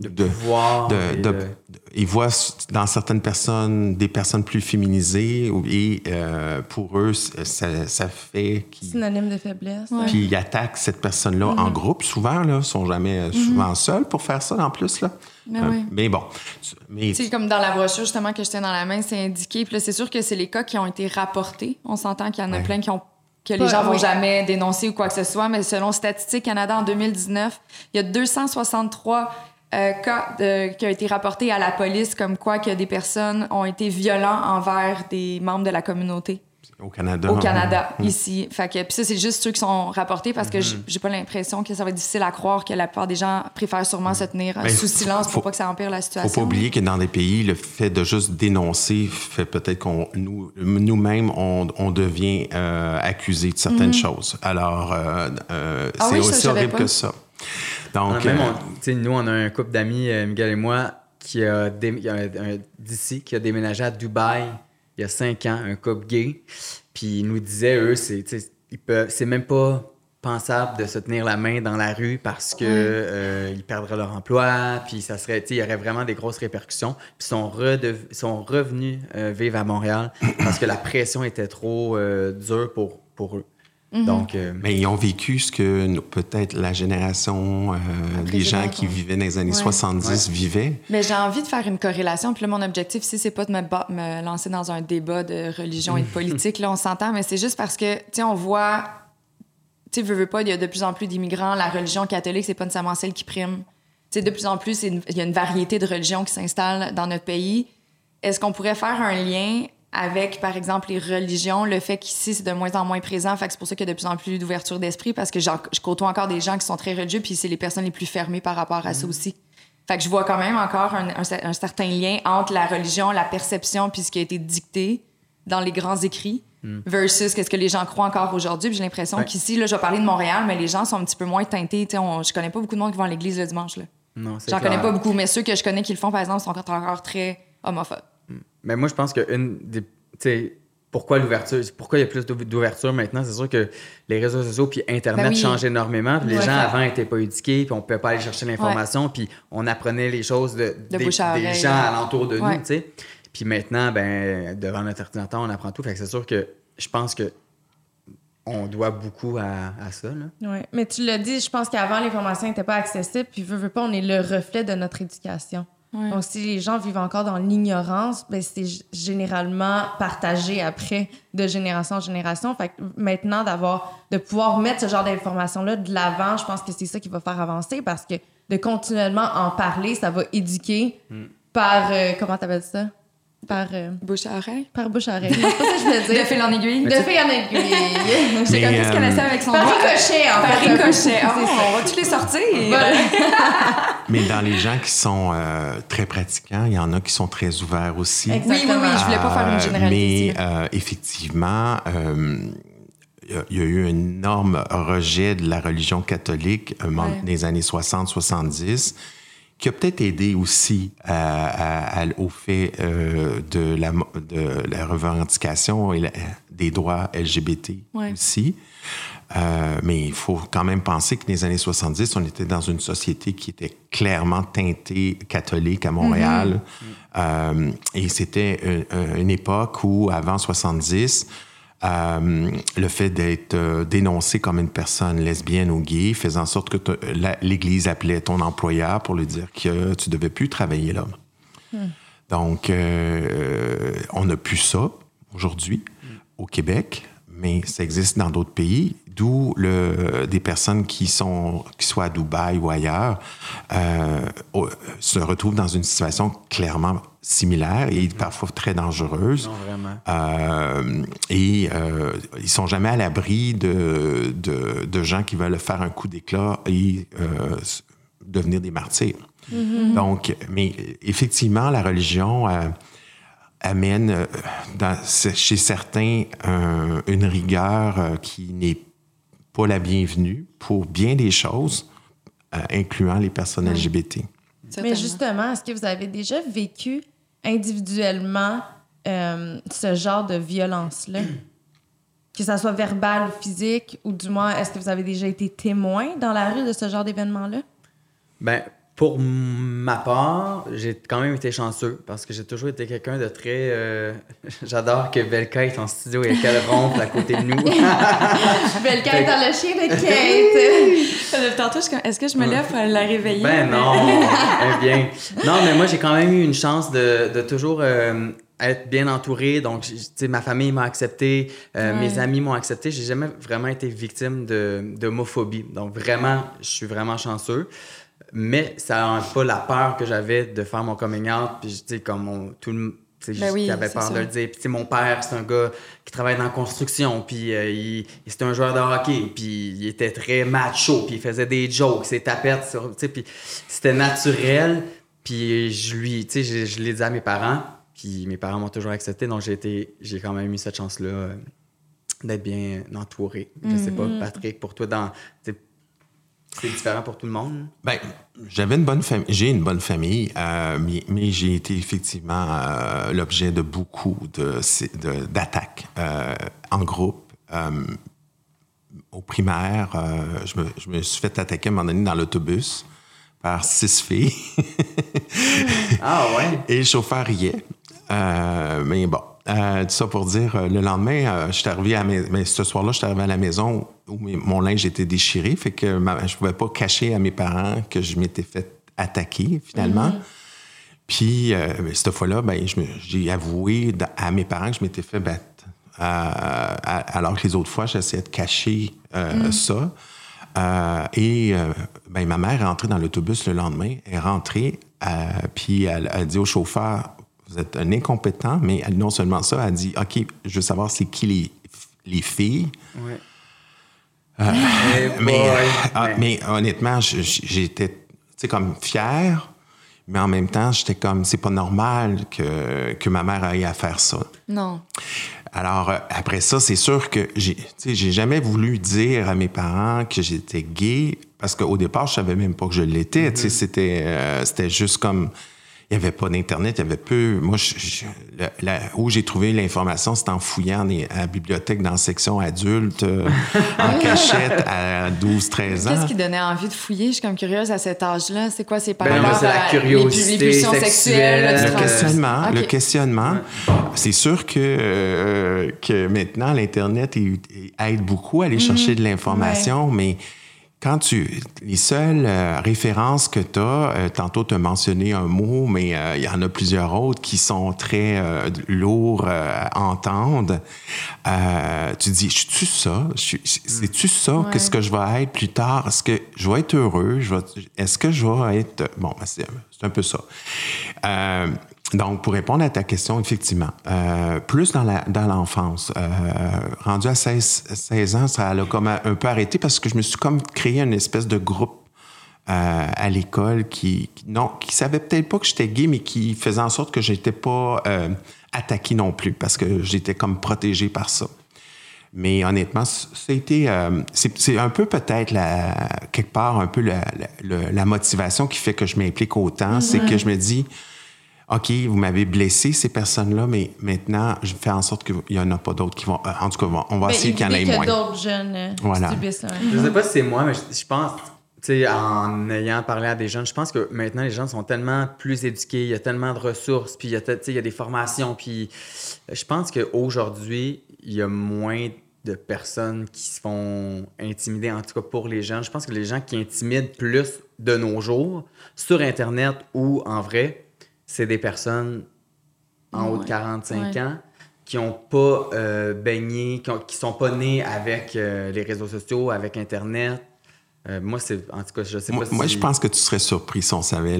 De, De pouvoir de- et de- de- ils voient dans certaines personnes des personnes plus féminisées et euh, pour eux, ça, ça fait Synonyme de faiblesse. ouais. puis ils attaquent cette personne-là Mm-hmm. en groupe, souvent, là, sont jamais euh, souvent seuls pour faire ça en plus. Là. Mais Euh, oui. mais bon. Mais, Tu sais, comme dans la brochure justement que je tiens dans la main, c'est indiqué. Puis là, c'est sûr que c'est les cas qui ont été rapportés. On s'entend qu'il y en a Ouais. plein qui ont que les gens vont oui. jamais dénoncer ou quoi que ce soit, mais selon Statistique Canada en 2019, il y a 263 euh, cas de- qui ont été rapportés à la police comme quoi que des personnes ont été violents envers des membres de la communauté au Canada. au Canada, Mm. ici. Fait que, puis ça, c'est juste ceux qui sont rapportés parce que j- j'ai pas l'impression que ça va être difficile à croire que la plupart des gens préfèrent sûrement se tenir sous silence faut- pour pas que ça empire la Faut situation. pas oublier que dans des pays, le fait de juste dénoncer fait peut-être qu'on nous nous-mêmes on, on devient euh, accusé de certaines choses. Alors euh, euh. Ah c'est oui, aussi horrible pas. que ça. Donc même, euh, on- tu sais, nous, on a un couple d'amis, euh, Miguel et moi, qui a, dé- d'ici, qui a déménagé à Dubaï il y a cinq ans, un couple gay. Puis ils nous disaient, eux, c'est, même pas pensable de se tenir la main dans la rue parce que euh, ils perdraient leur emploi, puis ça serait, il y aurait vraiment des grosses répercussions. Puis ils sont, redev- sont revenus euh, vivre à Montréal parce que la pression était trop euh, dure pour, pour eux. Donc, euh, mais ils ont vécu ce que nous- peut-être la génération euh, des gens qui vivaient dans les années Ouais. 70 vivaient. Mais j'ai envie de faire une corrélation. Puis là, mon objectif ici, c'est pas de me, ba- me lancer dans un débat de religion et de politique. Là, on s'entend, mais c'est juste parce que, tu sais, on voit, tu sais, veux, veux pas, il y a de plus en plus d'immigrants. La religion catholique, c'est pas nécessairement celle qui prime. Tu sais, de plus en plus, il y a une variété de religions qui s'installent dans notre pays. Est-ce qu'on pourrait faire un lien avec, par exemple, les religions, le fait qu'ici, c'est de moins en moins présent. Fait que c'est pour ça qu'il y a de plus en plus d'ouverture d'esprit parce que je côtoie encore des gens qui sont très religieux, puis c'est les personnes les plus fermées par rapport à ça aussi. Fait que je vois quand même encore un, un cer- un certain lien entre la religion, la perception, puis ce qui a été dicté dans les grands écrits, versus qu'est-ce que les gens croient encore aujourd'hui. Puis j'ai l'impression Ouais. qu'ici, là, je vais parler de Montréal, mais les gens sont un petit peu moins teintés. On- je connais pas beaucoup de monde qui vont à l'église le dimanche. Là. non, c'est J'en clair. connais pas beaucoup, mais ceux que je connais qui le font, par exemple, sont encore très homophobes. Mais moi, je pense que une des. Tu sais, pourquoi l'ouverture? Pourquoi il y a plus d'ou- d'ouverture maintenant? C'est sûr que les réseaux sociaux puis Internet Ben oui. changent énormément. Puis les Ouais. gens avant n'étaient pas éduqués, puis on ne pouvait pas aller chercher l'information, puis on apprenait les choses de, De des, oreille. gens alentour de Ouais. nous, tu sais. Puis maintenant, ben, devant notre ordinateur, on apprend tout. Fait que c'est sûr que je pense que on doit beaucoup à, à ça. Là. Ouais. Mais tu l'as dit, je pense qu'avant, l'information n'était pas accessible, puis veux, veux pas, on est le reflet de notre éducation. Ouais. Donc, si les gens vivent encore dans l'ignorance, ben, c'est généralement partagé après de génération en génération. Fait que maintenant, d'avoir, de pouvoir mettre ce genre d'informations-là de l'avant, je pense que c'est ça qui va faire avancer parce que de continuellement en parler, ça va éduquer par, euh, comment t'appelles ça? Par, euh, Bouche à oreille? par bouche à oreille. C'est pas ça que je voulais De dire. fil en aiguille. De fil en aiguille. J'ai comme qu'est-ce qu'elle euh, essaie avec son Par doigt. ricochet, en Par fait. peu. ricochet. Ça. on va tous les sortir. Voilà. Mais dans les gens qui sont euh, très pratiquants, il y en a qui sont très ouverts aussi. Exact. Oui, oui, oui, je voulais pas faire une Euh, généralité. Mais euh, effectivement, euh, il y a- a eu un énorme rejet de la religion catholique euh, dans Ouais. les années 60-70 qui a peut-être aidé aussi à- à- à- au fait euh, de, la, mo- de la revendication et la- des droits LGBT Ouais. aussi. Euh, mais il faut quand même penser que les années 70, on était dans une société qui était clairement teintée catholique à Montréal. Euh, et c'était une, une époque où, avant 70, euh, le fait d'être euh, dénoncé comme une personne lesbienne ou gay faisait en sorte que l'Église appelait ton employeur pour lui dire que tu devais plus travailler là. Donc, euh, on n'a plus ça aujourd'hui au Québec, mais ça existe dans d'autres pays, d'où le, des personnes qui sont, qui soient à Dubaï ou ailleurs, euh, se retrouvent dans une situation clairement similaire et parfois très dangereuse. Non, vraiment. Euh, et euh, ils sont jamais à l'abri de, de, de gens qui veulent faire un coup d'éclat et euh, devenir des martyrs. Donc, mais effectivement, la religion euh, amène dans- chez certains un- une rigueur euh, qui n'est pas la bienvenue pour bien des choses, euh, incluant les personnes LGBT. Mais justement, est-ce que vous avez déjà vécu individuellement euh, ce genre de violence-là? Que ça soit verbal ou physique, ou du moins, est-ce que vous avez déjà été témoin dans la rue de ce genre d'événement-là? Ben, pour ma part, j'ai quand même été chanceux parce que j'ai toujours été quelqu'un de très. euh, J'adore que Belka est en studio et qu'elle ronfle à côté de nous. Belka est dans le chien de Kate. Euh, Tantôt, je suis comme, est-ce que je me lève pour la réveiller? Ben non, eh bien. Non, mais moi, j'ai quand même eu une chance de, de toujours euh, être bien entouré. Donc, tu sais, ma famille m'a accepté, euh, Ouais. mes amis m'ont accepté. J'ai jamais vraiment été victime de- d'homophobie. Donc, vraiment, je suis vraiment chanceux. Mais ça n'enlève pas la peur que j'avais de faire mon coming out. Puis, tu sais, comme on- tout le tu sais, Ben oui, c'est peur ça. de le dire. Puis, mon père, c'est un gars qui travaille dans la construction, puis euh, il, c'était un joueur de hockey, puis il était très macho, puis il faisait des jokes, ses tapettes, sur, tu sais, puis c'était naturel. Puis je lui, tu sais, je, je l'ai dit à mes parents, puis mes parents m'ont toujours accepté, donc j'ai été, j'ai quand même eu cette chance-là euh, d'être bien entouré. Je sais pas, Patrick, pour toi, dans, c'est différent pour tout le monde? Ben, j'avais une bonne famille, j'ai une bonne famille, euh, mais, mais j'ai été effectivement euh, l'objet de beaucoup de, de- d'attaques euh, en groupe. Au primaire, je, me, je me suis fait attaquer à un moment donné dans l'autobus par six filles Ah ouais? et le chauffeur riait. Mais bon, tout ça pour dire, le lendemain, je suis arrivé à mais ce soir-là, je suis arrivé à la maison où mon linge était déchiré, fait que ma- je pouvais pas cacher à mes parents que je m'étais fait attaquer finalement. Puis euh, ben, cette fois-là, ben, j'ai avoué à mes parents que je m'étais fait battre. Euh, alors que les autres fois, j'essayais de cacher euh, ça. Euh, et ben, ma mère est rentrée dans l'autobus le lendemain. Elle est rentrée, puis elle a dit au chauffeur Vous êtes un incompétent, mais elle, non seulement ça, elle a dit OK, je veux savoir c'est qui les, les filles. Ouais. Euh, Eh mais, ah, Ouais. mais honnêtement, j'étais tu sais, comme fier, mais en même temps, j'étais comme c'est pas normal que, que ma mère aille à faire ça. Non. Alors, euh, après ça, c'est sûr que j'ai tu sais, j'ai jamais voulu dire à mes parents que j'étais gay parce qu'au départ, je savais même pas que je l'étais. Tu sais, C'était euh, c'était juste comme. Il n'y avait pas d'Internet, il y avait peu. Moi, je- je- la- la- où j'ai trouvé l'information, c'était en fouillant des- à la bibliothèque dans la section adulte, euh, en cachette à 12-13 ans. Qu'est-ce qui donnait envie de fouiller? Je suis comme curieuse à cet âge-là. C'est quoi ces par Ben, c'est la curiosité les, pu- les pulsions sexuelle, sexuelles? Le Euh, rends- questionnement, le questionnement. C'est sûr que, euh, que maintenant, l'Internet aide beaucoup à aller chercher de l'information, mais quand tu les seules euh, références que tu as, euh, tantôt tu as mentionné un mot, mais euh, il y en a plusieurs autres qui sont très lourds à entendre. tu dis, je suis ça, c'est-tu ça, qu'est-ce que je vais être plus tard? Est-ce que je vais être heureux? Est-ce que je vais être... Bon, ben, c'est un peu ça. Donc, pour répondre à ta question, effectivement, euh, plus dans la dans l'enfance. Euh, rendu à 16, 16 ans, ça a comme un peu arrêté parce que je me suis comme créé une espèce de groupe euh, à l'école qui, qui, non, qui savait peut-être pas que j'étais gay, mais qui faisait en sorte que j'étais pas euh, attaqué non plus parce que j'étais comme protégé par ça. Mais honnêtement, c'était euh, c'est un peu peut-être la quelque part un peu la, la, la, motivation qui fait que je m'implique autant, c'est que je me dis OK, vous m'avez blessé, ces personnes-là, mais maintenant, je fais en sorte qu'il n'y en a pas d'autres qui vont. Euh, en tout cas, on va ben, essayer qu'il y en ait moins. d'autres jeunes euh, voilà. subissent. Je ne sais pas si c'est moi, mais je, pense, tu sais, en ayant parlé à des jeunes, je pense que maintenant, les gens sont tellement plus éduqués, il y a tellement de ressources, puis il y a, il y a des formations, puis je pense qu'aujourd'hui, il y a moins de personnes qui se font intimider, en tout cas pour les jeunes. Je pense que les gens qui intimident plus de nos jours, sur Internet ou en vrai, c'est des personnes en haut de 45 ans qui n'ont pas euh, baigné, qui, ne sont pas nés avec euh, les réseaux sociaux, avec Internet. Euh, moi, c'est en tout cas, je sais pas si... Moi, je pense que tu serais surpris si on savait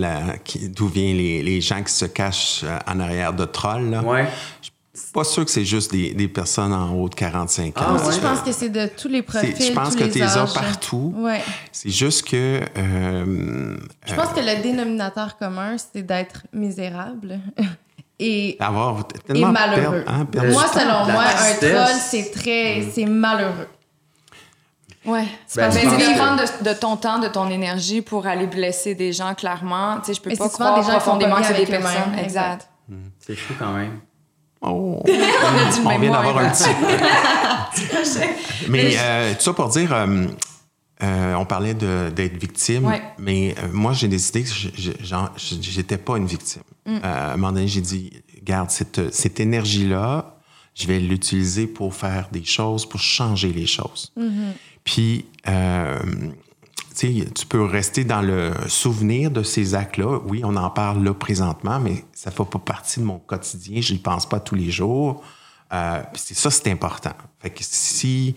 d'où viennent les, les, gens qui se cachent en arrière de trolls. Là. Ouais. Je suis pas sûr que c'est juste des, des, personnes en haut de 45 ans. Ah, Je pense que c'est de tous les profils. Je pense que tu les as partout. Ouais. C'est juste que. Euh, je pense que le dénominateur commun, c'est d'être misérable. et, Avoir et malheureux. Hein, moi, selon moi, un troll, c'est très. Mm. C'est malheureux. Ouais. Ben, c'est de, de, ton temps, de ton énergie pour aller blesser des gens, clairement. Tu sais, je peux pas croire des gens profondément que c'est des personnes. Exact. Mm. C'est fou quand même. Oh. on, vient d'avoir un petit. mais euh, tout ça pour dire, euh, euh, on parlait d'être victime, mais moi j'ai décidé que j'étais pas une victime. Mm. à un moment donné, j'ai dit, garde cette, cette énergie-là, je vais l'utiliser pour faire des choses, pour changer les choses. Mm-hmm. Puis tu peux rester dans le souvenir de ces actes-là. Oui, on en parle là présentement, mais ça ne fait pas partie de mon quotidien. Je n'y pense pas tous les jours. Euh, c'est ça, c'est important. Fait que si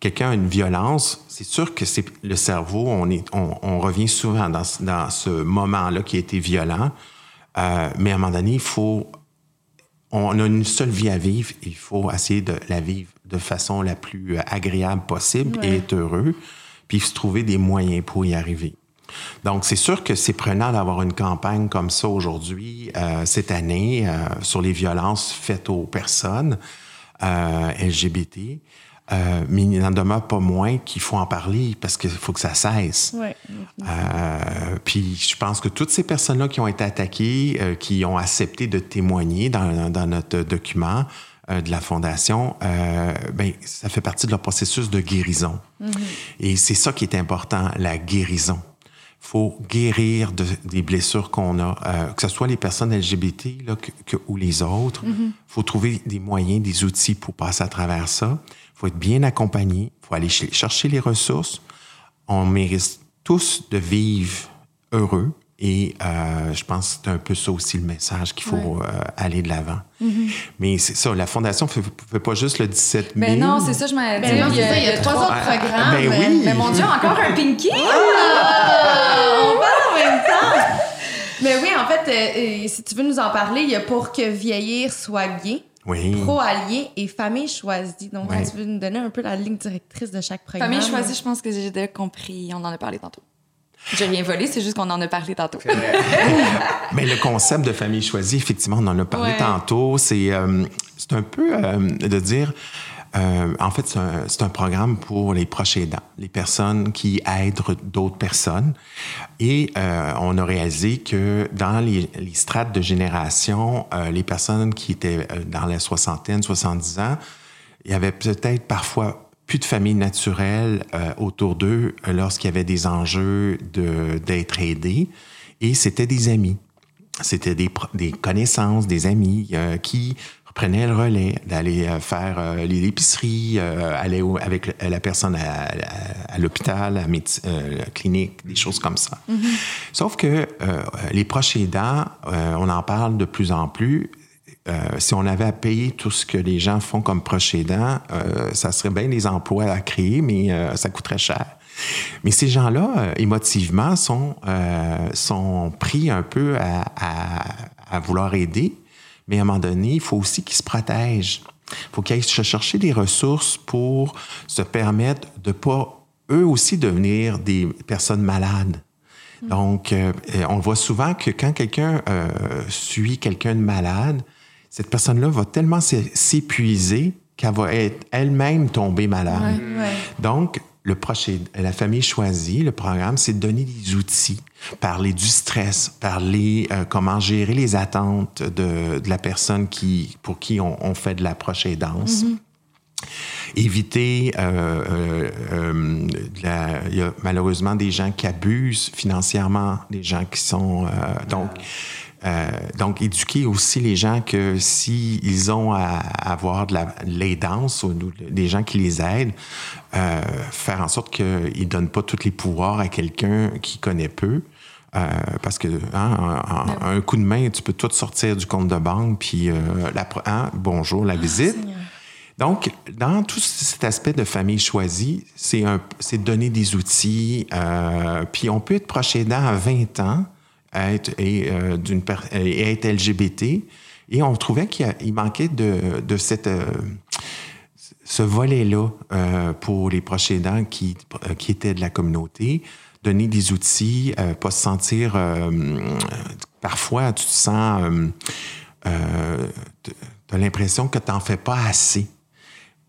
quelqu'un a une violence, c'est sûr que c'est le cerveau, on, est, on, revient souvent dans, dans ce moment-là qui a été violent. Euh, mais à un moment donné, il faut. On a une seule vie à vivre. Il faut essayer de la vivre de façon la plus agréable possible et être heureux puis se trouver des moyens pour y arriver. Donc, c'est sûr que c'est prenant d'avoir une campagne comme ça aujourd'hui, euh, cette année, euh, sur les violences faites aux personnes euh, LGBT. Euh, mais il n'en demeure pas moins qu'il faut en parler parce qu'il faut que ça cesse. Ouais. Euh, puis je pense que toutes ces personnes-là qui ont été attaquées, euh, qui ont accepté de témoigner dans, dans notre document, euh, de la fondation, euh, ben, ça fait partie de leur processus de guérison. Mm-hmm. Et c'est ça qui est important, la guérison. faut guérir de, des blessures qu'on a, euh, que ce soit les personnes LGBT là, que, ou les autres. Mm-hmm. faut trouver des moyens, des outils pour passer à travers ça. faut être bien accompagné. faut aller chercher les ressources. On mérite tous de vivre heureux, et euh, je pense que c'est un peu ça aussi le message qu'il faut euh, aller de l'avant. Mm-hmm. Mais c'est ça, la Fondation ne fait, pas juste le 17 mai. Mais non, c'est ça, je m'allais ben il, y a, il y a, trois autres ah, programmes. Ben oui. Mais mon Dieu, encore un Pinky! Ah! on parle en même temps! Mais oui, en fait, euh, si tu veux nous en parler, il y a Pour que vieillir soit gay. Oui. Pro-allié et famille choisie. Donc, tu veux nous donner un peu la ligne directrice de chaque programme? Famille choisie, je pense que j'ai déjà compris. On en a parlé tantôt. J'ai rien volé, c'est juste qu'on en a parlé tantôt. Mais le concept de famille choisie, effectivement, on en a parlé tantôt. C'est euh, un peu euh, de dire. Euh, en fait, c'est un, un, programme pour les proches aidants, les personnes qui aident d'autres personnes. Et euh, on a réalisé que dans les, les strates de génération, euh, les personnes qui étaient dans la soixantaine, 70 ans, il y avait peut-être parfois plus de famille naturelle euh, autour d'eux euh, lorsqu'il y avait des enjeux d'être aidés. Et c'était des amis. C'était des, des, connaissances, des amis euh, qui prenait le relais d'aller faire euh, les épiceries, euh, aller au- avec la personne à, à- à l'hôpital, à la, clinique, des choses comme ça. Sauf que les proches aidants, on en parle de plus en plus. Euh, si on avait à payer tout ce que les gens font comme proches aidants, euh, ça serait bien des emplois à créer, mais euh, ça coûterait cher. Mais ces gens-là, euh, émotivement, sont, euh, sont pris un peu à, à- à vouloir aider, mais à un moment donné, il faut aussi qu'ils se protègent. Il faut qu'ils aillent chercher des ressources pour se permettre de pas, eux aussi, devenir des personnes malades. Donc, euh, euh, on voit souvent que quand quelqu'un euh, suit quelqu'un de malade, cette personne-là va tellement s'é- s'épuiser qu'elle va être elle-même tombée malade. Ouais. Donc, le la famille choisie, le programme, c'est de donner des outils, parler du stress, parler euh, comment gérer les attentes de, de la personne qui, pour qui on, on fait de la proche aidance. Éviter, euh, euh, euh, la- il y a malheureusement des gens qui abusent financièrement, des gens qui sont euh, donc euh, donc, éduquer aussi les gens que s'ils ont à avoir de la- de l'aidance ou des gens qui les aident, euh, faire en sorte qu'ils ne donnent pas tous les pouvoirs à quelqu'un qui connaît peu. Euh, parce que hein, en- en- un coup de main, tu peux tout sortir du compte de banque, puis euh, la, hein, bonjour, la visite. Donc, dans tout cet aspect de famille choisie, c'est donner des outils. euh, puis on peut être proche aidant à 20 ans être, et, euh, et LGBT. On trouvait qu'il manquait de, de cette, euh, ce volet-là euh, pour les proches aidants qui, qui étaient de la communauté. Donner des outils, pas se sentir... parfois, tu te sens... tu as l'impression que tu n'en fais pas assez.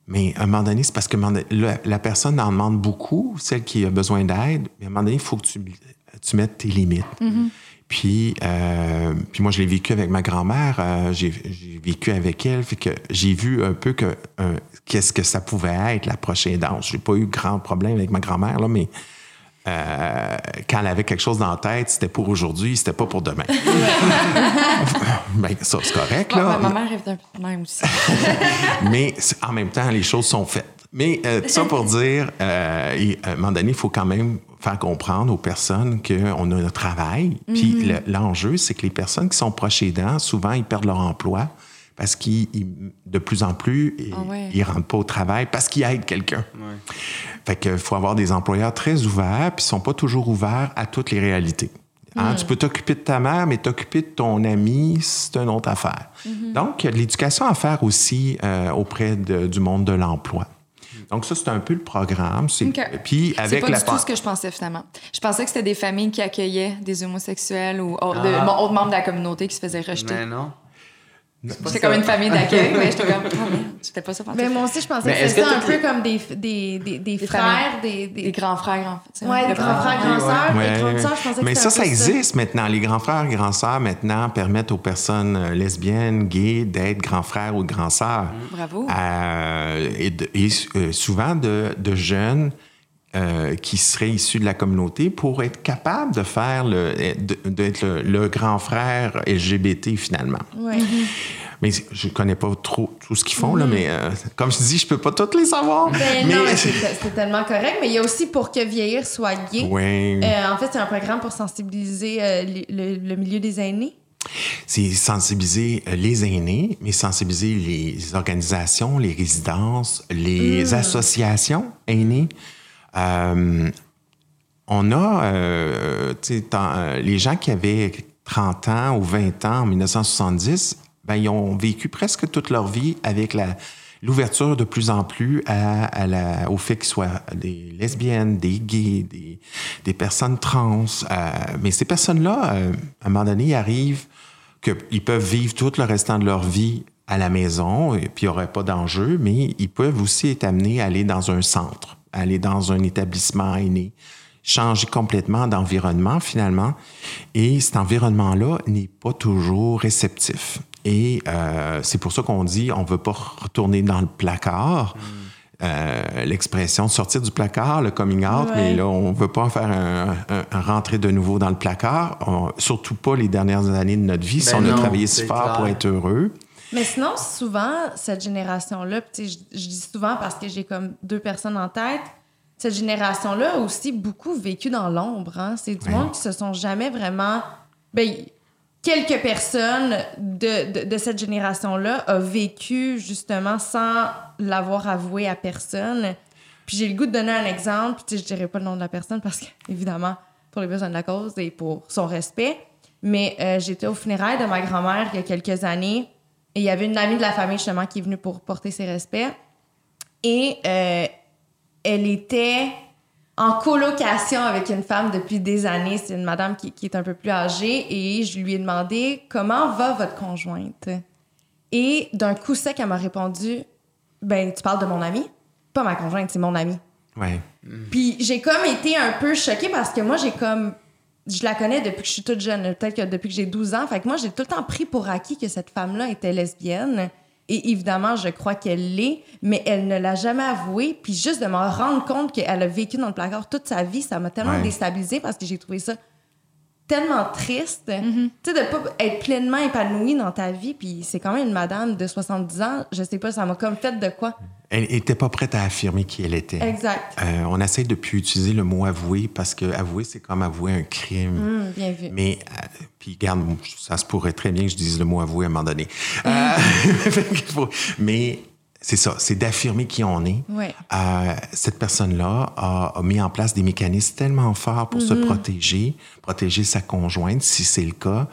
Mais à un moment donné, c'est parce que la, personne en demande beaucoup, celle qui a besoin d'aide, mais à un moment donné, il faut que tu, tu mettes tes limites. Puis, euh, puis moi, je l'ai vécu avec ma grand-mère, euh, j'ai vécu avec elle, fait que j'ai vu un peu que euh, qu'est-ce que ça pouvait être la prochaine danse. J'ai pas eu grand problème avec ma grand-mère, là, mais euh, quand elle avait quelque chose dans la tête, c'était pour aujourd'hui, c'était pas pour demain. ben, ça, c'est correct, là. ma mère est un peu de même aussi. Mais en même temps, les choses sont faites. Mais euh, tout ça pour dire, euh, et, à un moment donné, il faut quand même faire comprendre aux personnes qu'on a un travail. Puis le- l'enjeu, c'est que les personnes qui sont proches aidants, souvent, ils perdent leur emploi parce qu'ils, ils- de plus en plus, ils, ouais. ils rentrent pas au travail parce qu'ils aident quelqu'un. Fait qu'il faut avoir des employeurs très ouverts, puis ils sont pas toujours ouverts à toutes les réalités. Hein, Tu peux t'occuper de ta mère, mais t'occuper de ton ami, c'est une autre affaire. Donc, il y a de l'éducation à faire aussi euh, auprès de- du monde de l'emploi. Donc, ça, c'est un peu le programme. C'est- OK. Puis, C'est avec pas la du tout ce que je pensais finalement. Je pensais que c'était des familles qui accueillaient des homosexuels ou autres, de- Ah. bon, autres membres de la communauté qui se faisaient rejeter. Mais non. J'étais comme une famille d'accueil, mais j'étais comme, ah, pas ça Mais moi aussi, je pensais Mais que c'était un peu comme des, des, des, des frères, des, des, Les grands frères, grands frères. Ouais, des grands frères, ouais. grands sœurs, Ouais. des grandes sœurs, je pensais que Mais ça, ça existe maintenant. Les grands frères et grands sœurs, maintenant, permettent aux personnes euh, lesbiennes, gays, d'être grands frères ou grands sœurs. Bravo. Euh, et de- et, euh, souvent de, de jeunes euh, qui seraient issus de la communauté pour être capables de faire le, de- d'être le, le grand frère LGBT finalement. Ouais. Mais je connais pas trop tout ce qu'ils font, là, mais euh, comme je dis, je peux pas toutes les savoir. Mm-hmm. Ben non, mais c'est tellement correct. Mais il y a aussi pour que vieillir soit gay. Ouais. Euh, en fait, c'est un programme pour sensibiliser euh, le, milieu des aînés. c'est sensibiliser les aînés, mais sensibiliser les organisations, les résidences, les associations aînées. On a, tu sais, les gens qui avaient 30 ans ou 20 ans en 1970, ben, ils ont vécu presque toute leur vie avec la, l'ouverture de plus en plus à, à la, au fait qu'ils soient des lesbiennes, des gays, des, des personnes trans. Euh, mais ces personnes-là, euh, à un moment donné, ils arrivent qu'ils peuvent vivre tout le restant de leur vie à la maison, et puis il n'y aurait pas d'enjeu, mais ils peuvent aussi être amenés à aller dans un centre, aller dans un établissement aîné, changer complètement d'environnement finalement. Et cet environnement-là n'est pas toujours réceptif. Et euh, c'est pour ça qu'on dit on ne veut pas retourner dans le placard. Euh, l'expression sortir du placard, le coming out, Ouais. mais là, on ne veut pas faire un, un- un rentrer de nouveau dans le placard, On- surtout pas les dernières années de notre vie, si Ben on a travaillé si fort clair. pour être heureux. Mais sinon, souvent, cette génération-là, puis tu sais, je, je dis souvent parce que j'ai comme deux personnes en tête, cette génération-là a aussi beaucoup vécu dans l'ombre. Hein? C'est du Oui. monde qui se sont jamais vraiment. Ben, quelques personnes de, de, cette génération-là a vécu justement sans l'avoir avoué à personne. Puis j'ai le goût de donner un exemple. Puis je dirais pas le nom de la personne parce que, évidemment, pour les besoins de la cause et pour son respect. Mais euh, j'étais au funérailles de ma grand-mère il y a quelques années. Et il y avait une amie de la famille, justement, qui est venue pour porter ses respects. Et euh, elle était en colocation avec une femme depuis des années. C'est une madame qui, qui est un peu plus âgée. Et je lui ai demandé comment va votre conjointe? Et d'un coup sec, elle m'a répondu Ben, tu parles de mon ami Pas ma conjointe, c'est mon ami. Ouais. Puis j'ai comme été un peu choquée parce que moi, j'ai comme. Je la connais depuis que je suis toute jeune, peut-être que depuis que j'ai 12 ans. Fait que moi, j'ai tout le temps pris pour acquis que cette femme-là était lesbienne. Et évidemment, je crois qu'elle l'est, mais elle ne l'a jamais avoué. Puis juste de me rendre compte qu'elle a vécu dans le placard toute sa vie, ça m'a tellement Ouais. déstabilisée parce que j'ai trouvé ça tellement triste. Tu sais, de pas être pleinement épanouie dans ta vie. Puis c'est quand même une madame de 70 ans. Je sais pas, ça m'a comme fait de quoi. Elle n'était pas prête à affirmer qui elle était. Exact. Euh, on essaie de plus utiliser le mot avouer parce que avouer, c'est comme avouer un crime. Hum, bien vu. Mais, euh, puis garde, ça se pourrait très bien que je dise le mot avouer à un moment donné. Euh, qu'il faut- mais c'est ça, c'est d'affirmer qui on est. Ouais. Euh, cette personne-là a, a mis en place des mécanismes tellement forts pour se protéger, protéger sa conjointe, si c'est le cas,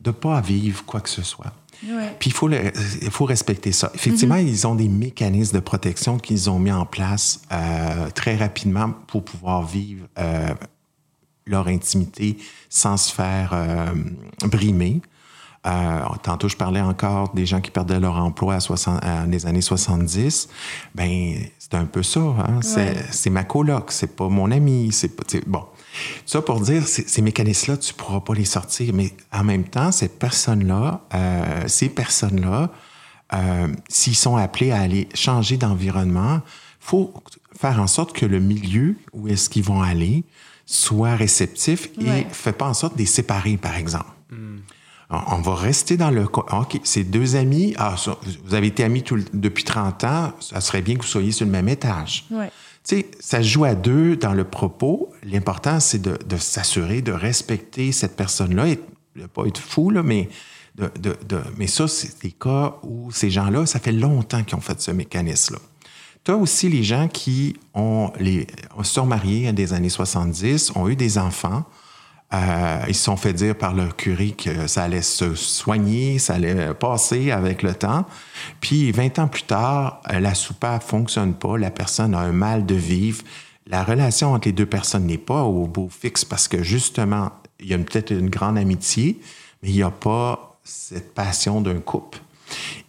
de pas vivre quoi que ce soit. Ouais. Puis il faut, le- il faut respecter ça. Effectivement, ils ont des mécanismes de protection qu'ils ont mis en place euh, très rapidement pour pouvoir vivre euh, leur intimité sans se faire euh, brimer. Euh, tantôt, je parlais encore des gens qui perdaient leur emploi à 60, à les années 70. Ben, c'est un peu ça. Hein? C'est, Ouais. c'est ma coloc, c'est pas mon ami. C'est pas, bon. Ça pour dire, ces, ces mécanismes-là, tu pourras pas les sortir. Mais en même temps, cette personne-là, euh, ces personnes-là, euh, s'ils sont appelés à aller changer d'environnement, faut faire en sorte que le milieu où est-ce qu'ils vont aller soit réceptif et Ouais. fait pas en sorte de les séparer, par exemple. On on va rester dans le... OK, c'est deux amis. Ah, ça, vous avez été amis tout depuis 30 ans. Ça serait bien que vous soyez sur le même étage. Ouais. Tu sais, ça joue à deux dans le propos. L'important, c'est de, de s'assurer de respecter cette personne-là et de pas être fou, là, mais, de, de- de- mais ça, c'est des cas où ces gens-là, ça fait longtemps qu'ils ont fait ce mécanisme-là. Tu as aussi les gens qui ont les, sont mariés des années 70, ont eu des enfants. Euh, ils se sont fait dire par leur curé que ça allait se soigner, ça allait passer avec le temps. Puis 20 ans plus tard, euh, la soupape fonctionne pas, la personne a un mal de vivre. La relation entre les deux personnes n'est pas au beau fixe parce que justement, il y a peut-être une grande amitié, mais il n'y a pas cette passion d'un couple.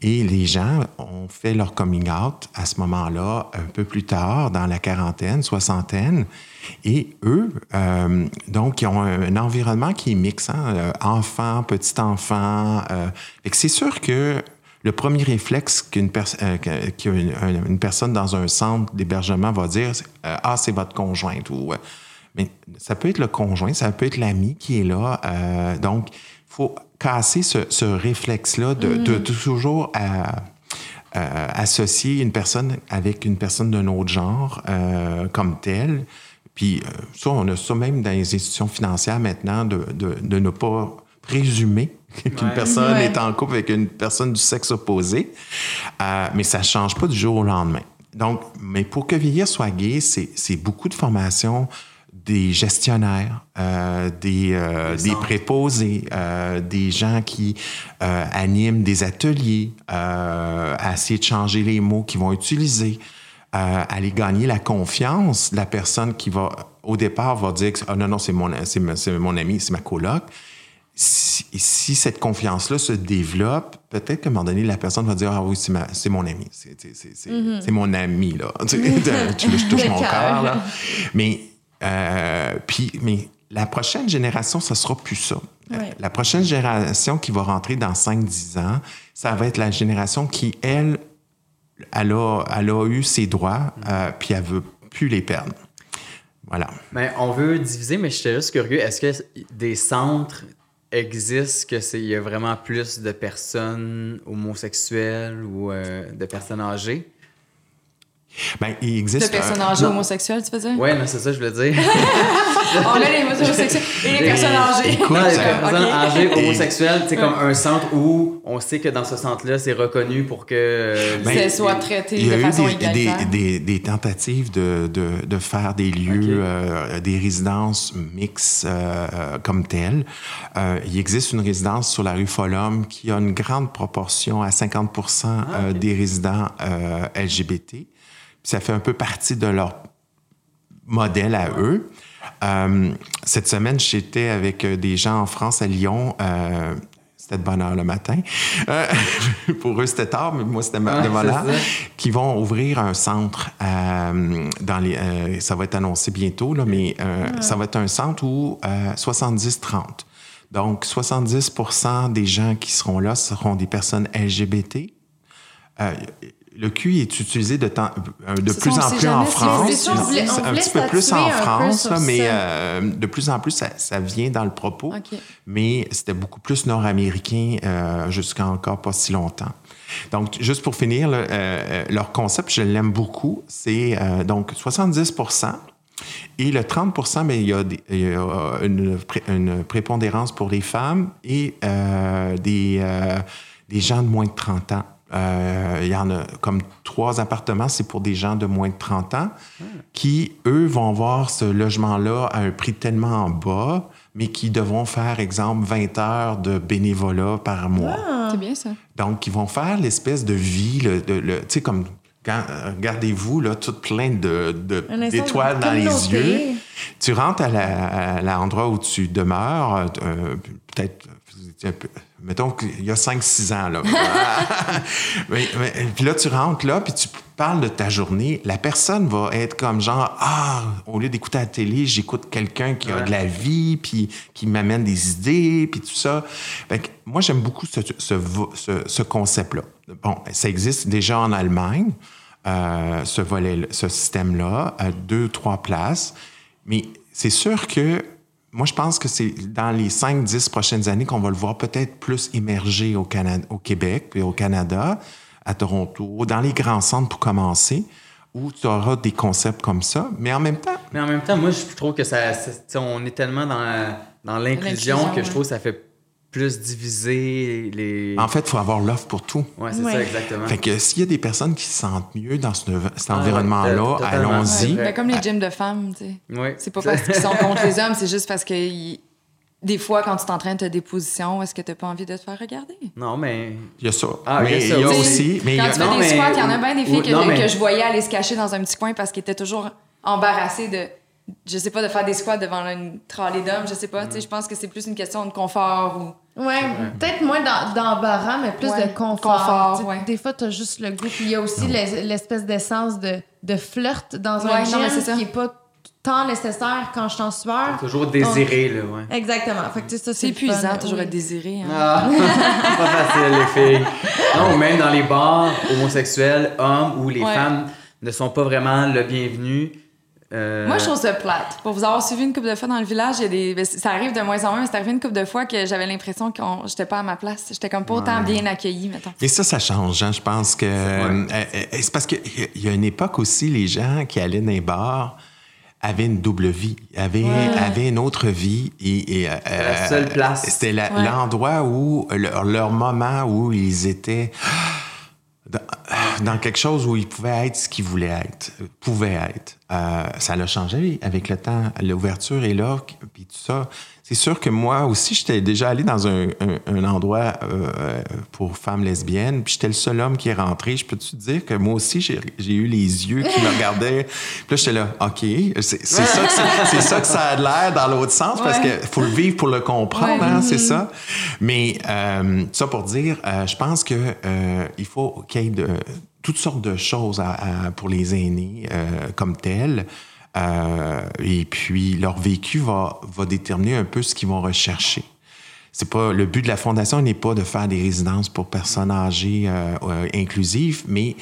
Et les gens ont fait leur coming out à ce moment-là, un peu plus tard, dans la quarantaine, soixantaine. Et eux, euh, donc, ils ont un, un environnement qui est mixant, euh, enfants, petits-enfants. Euh, c'est sûr que le premier réflexe qu'une pers- euh, une personne dans un centre d'hébergement va dire, c'est, ah, c'est votre conjointe. Ou, mais ça peut être le conjoint, ça peut être l'ami qui est là. donc, il faut casser ce, ce réflexe-là de, de- de toujours euh, associer une personne avec une personne d'un autre genre euh, comme telle. Puis euh, ça, on a ça même dans les institutions financières maintenant, de, de- de ne pas présumer qu'une Ouais. personne Ouais. est en couple avec une personne du sexe opposé. Euh, mais ça ne change pas du jour au lendemain. Donc, mais pour que vieillir soit gay, c'est beaucoup de formation des gestionnaires, euh, des, euh, préposés, euh, des gens qui euh, animent des ateliers, euh, à essayer de changer les mots qu'ils vont utiliser, euh, aller gagner la confiance de la personne qui va, au départ, va dire que ah, non, non, c'est mon, c'est mon ami, c'est ma coloc. Si, si cette confiance-là se développe, peut-être qu'à un moment donné, la personne va dire Ah oui, c'est, ma- c'est mon ami, c'est, c'est, mon ami, là. je touche mon cœur. cœur, là. Mais, euh, puis, mais la prochaine génération, ça sera plus ça. Ouais. La prochaine génération qui va rentrer dans 5-10 ans, ça va être la génération qui, elle, elle a, eu ses droits, euh, puis elle veut plus les perdre. Voilà. Mais on veut diviser, mais j'étais juste curieux. Est-ce que des centres existe que il y a vraiment plus de personnes homosexuelles ou euh, de personnes âgées? Ben, il existe. De personnes âgées homosexuelles, tu veux dire? Ouais, mais c'est ça que je voulais dire. On a les homosexuels et les personnes âgées. Écoute, Non, les ça- personnes âgées homosexuelles, c'est comme un centre où on sait que dans ce centre-là, c'est reconnu pour que euh, Ben, C'est soit traité Il y a de eu façon des, tentatives de, de, de faire des lieux, euh, des résidences mixtes euh, comme telles. Euh, il existe une résidence sur la rue Folhomme qui a une grande proportion, à 50% euh, des résidents euh, LGBT. Puis ça fait un peu partie de leur modèle à eux. Euh, cette semaine, j'étais avec euh, des gens en France, à Lyon. euh, c'était de bonne heure le matin. Euh, pour eux, c'était tard, mais moi, c'était Ah, de bonne heure. Qui vont ouvrir un centre. dans les, ça va être annoncé bientôt, là, mais euh, ça va être un centre où euh, 70-30. Donc, 70 des gens qui seront là seront des personnes LGBT. Le QI est utilisé de, temps- euh, de plus en plus en France. un petit peu plus en France, mais euh, de plus en plus, ça, ça vient dans le propos. Mais c'était beaucoup plus nord-américain euh, jusqu'à encore pas si longtemps. Donc, juste pour finir, là, euh, leur concept, je l'aime beaucoup. C'est donc 70% et le 30% mais il y a, des- il y a une, une prépondérance pour les femmes et des, des gens de moins de 30 ans. Euh, il y en a comme trois appartements, c'est pour des gens de moins de 30 ans qui, eux, vont voir ce logement-là à un prix tellement en bas, mais qui devront faire, exemple, 20 heures de bénévolat par mois. C'est bien ça. Donc, ils vont faire l'espèce de vie, le- tu sais, comme, euh, regardez-vous, là, toute pleine de, d'étoiles dans les yeux. Tu rentres à la- à l'endroit où tu demeures, euh, peut-être, mettons qu'il y a 5-6 ans, là. mais, mais- puis là, tu rentres là, puis tu parles de ta journée. La personne va être comme genre, ah, au lieu d'écouter la télé, j'écoute quelqu'un qui a de la vie, puis qui m'amène des idées, puis tout ça. Fait que moi, j'aime beaucoup ce, ce- ce concept-là. Bon, ça existe déjà en Allemagne, euh, ce volet, ce système-là, à deux, trois places. Mais c'est sûr que moi, je pense que c'est dans les 5-10 prochaines années qu'on va le voir peut-être plus émerger au, Canada, au Québec et au Canada, à Toronto, dans les grands centres pour commencer, où tu auras des concepts comme ça. Mais en même temps, Mais en même temps, moi, je trouve que ça, on est tellement dans, dans l'inclusion que je trouve que ça fait plus diviser les. en fait, il faut avoir l'offre pour tout. Ouais, c'est Ouais. ça, exactement. Fait que s'il y a des personnes qui se sentent mieux dans ce- cet Ah environnement-là, allons-y. Ouais. Ben, comme les gyms de femmes, tu sais. Ouais. C'est pas parce qu'ils sont contre les hommes, c'est juste parce que des fois, quand tu t'entraînes, tu as des positions, est-ce que tu pas envie de te faire regarder? Non, mais. Il y a ça. Ah, mais il y a ça il y a aussi. Mais il y Quand a- tu fais non, des mais- squats, il y en a bien des filles ou- que, non, mais- que je voyais aller se cacher dans un petit coin parce qu'ils étaient toujours embarrassés de, je sais pas, de faire des squats devant une trolley d'hommes, je sais pas. Tu sais, je pense que c'est plus une question de confort ou. Ouais, peut-être moins d'em- d'embarras, mais plus Ouais, de confort. confort, ouais. Des fois, tu as juste le goût. Puis il y a aussi l'es- l'espèce d'essence de, de flirt dans un gym qui est pas tant nécessaire quand je suis en sueur. Toujours désiré, là, ouais. Exactement. Fait que, tu sais, ça, C'est épuisant, fun, toujours oui. être désiré. hein. Ah, pas facile, les filles. Non, ou même dans les bars homosexuels, hommes, où les Ouais. femmes ne sont pas vraiment le bienvenu. Euh, Moi, je trouve ça plate. Pour vous avoir suivi une couple de fois dans le village, il y a des... ben, ça arrive de moins en moins, mais c'est arrivé une couple de fois que j'avais l'impression que j'étais pas à ma place. J'étais comme pas autant bien accueillie, mettons. Et ça, ça change. hein. Je pense que. euh, euh, c'est parce qu'il y a une époque aussi, les gens qui allaient dans les bars avaient une double vie, avaient, avaient une autre vie. Et, et, euh, la seule place. C'était Ouais. l'endroit où, leur, leur moment où ils étaient dans, dans quelque chose où ils pouvaient être ce qu'ils voulaient être, pouvaient être. Euh, ça l'a changé avec le temps. L'ouverture est là, puis tout ça. C'est sûr que moi aussi, j'étais déjà allé dans un, un- un endroit euh, pour femmes lesbiennes, puis j'étais le seul homme qui est rentré. Je peux-tu te dire que moi aussi, j'ai eu les yeux qui me regardaient? Puis là, j'étais là, OK, c'est ça, que ça- c'est ça que ça a l'air dans l'autre sens, parce qu'il faut le vivre pour le comprendre, Ouais. hein, c'est ça. Mais euh, ça pour dire, euh, je pense que euh, il faut qu'il y ait de, toutes sortes de choses à- à- pour les aînés euh, comme tels. Euh, et puis leur vécu va, va déterminer un peu ce qu'ils vont rechercher. C'est pas le but de la fondation n'est pas de faire des résidences pour personnes âgées euh, inclusives, mais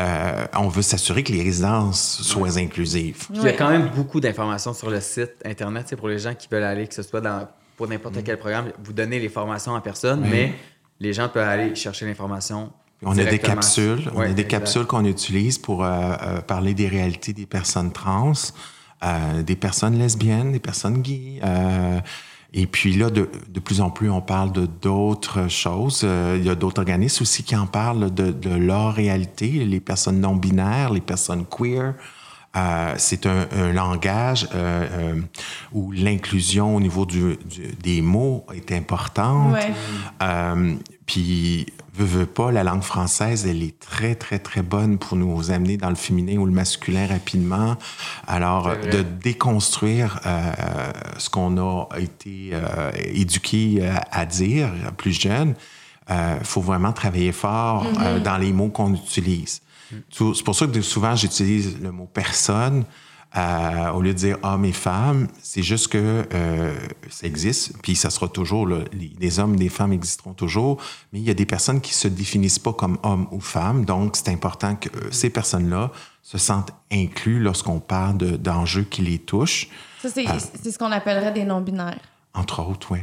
euh, on veut s'assurer que les résidences soient inclusives. Puis Il y a quand même beaucoup d'informations sur le site internet, c'est pour les gens qui veulent aller, que ce soit dans pour Mm. n'importe quel programme, vous donnez les formations en personne, mais les gens peuvent aller chercher l'information. On a des capsules, on a des exact. capsules qu'on utilise pour euh, euh, parler des réalités des personnes trans, euh, des personnes lesbiennes, des personnes gays. euh, et puis là, de, de plus en plus, on parle de d'autres choses. Euh, il y a d'autres organismes aussi qui en parlent de, de leur réalité, les personnes non binaires, les personnes queer. Euh, c'est un, un langage euh, euh, où l'inclusion au niveau du, du- des mots est importante. Ouais. Euh, puis, veux, veux pas, la langue française, elle est très, très, très bonne pour nous amener dans le féminin ou le masculin rapidement. Alors, de déconstruire euh, ce qu'on a été euh, éduqué à, à dire plus jeune, il faut vraiment travailler fort euh, dans les mots qu'on utilise. Tout- C'est pour ça que souvent, j'utilise le mot personne. Euh, au lieu de dire hommes et femmes, c'est juste que euh, ça existe, puis ça sera toujours, là, les, les hommes, les femmes existeront toujours, mais il y a des personnes qui se définissent pas comme hommes ou femmes, donc c'est important que euh, ces personnes-là se sentent inclus lorsqu'on parle de- d'enjeux qui les touchent, Ça, c'est Ah. c'est ce qu'on appellerait des non-binaires. entre autres, oui.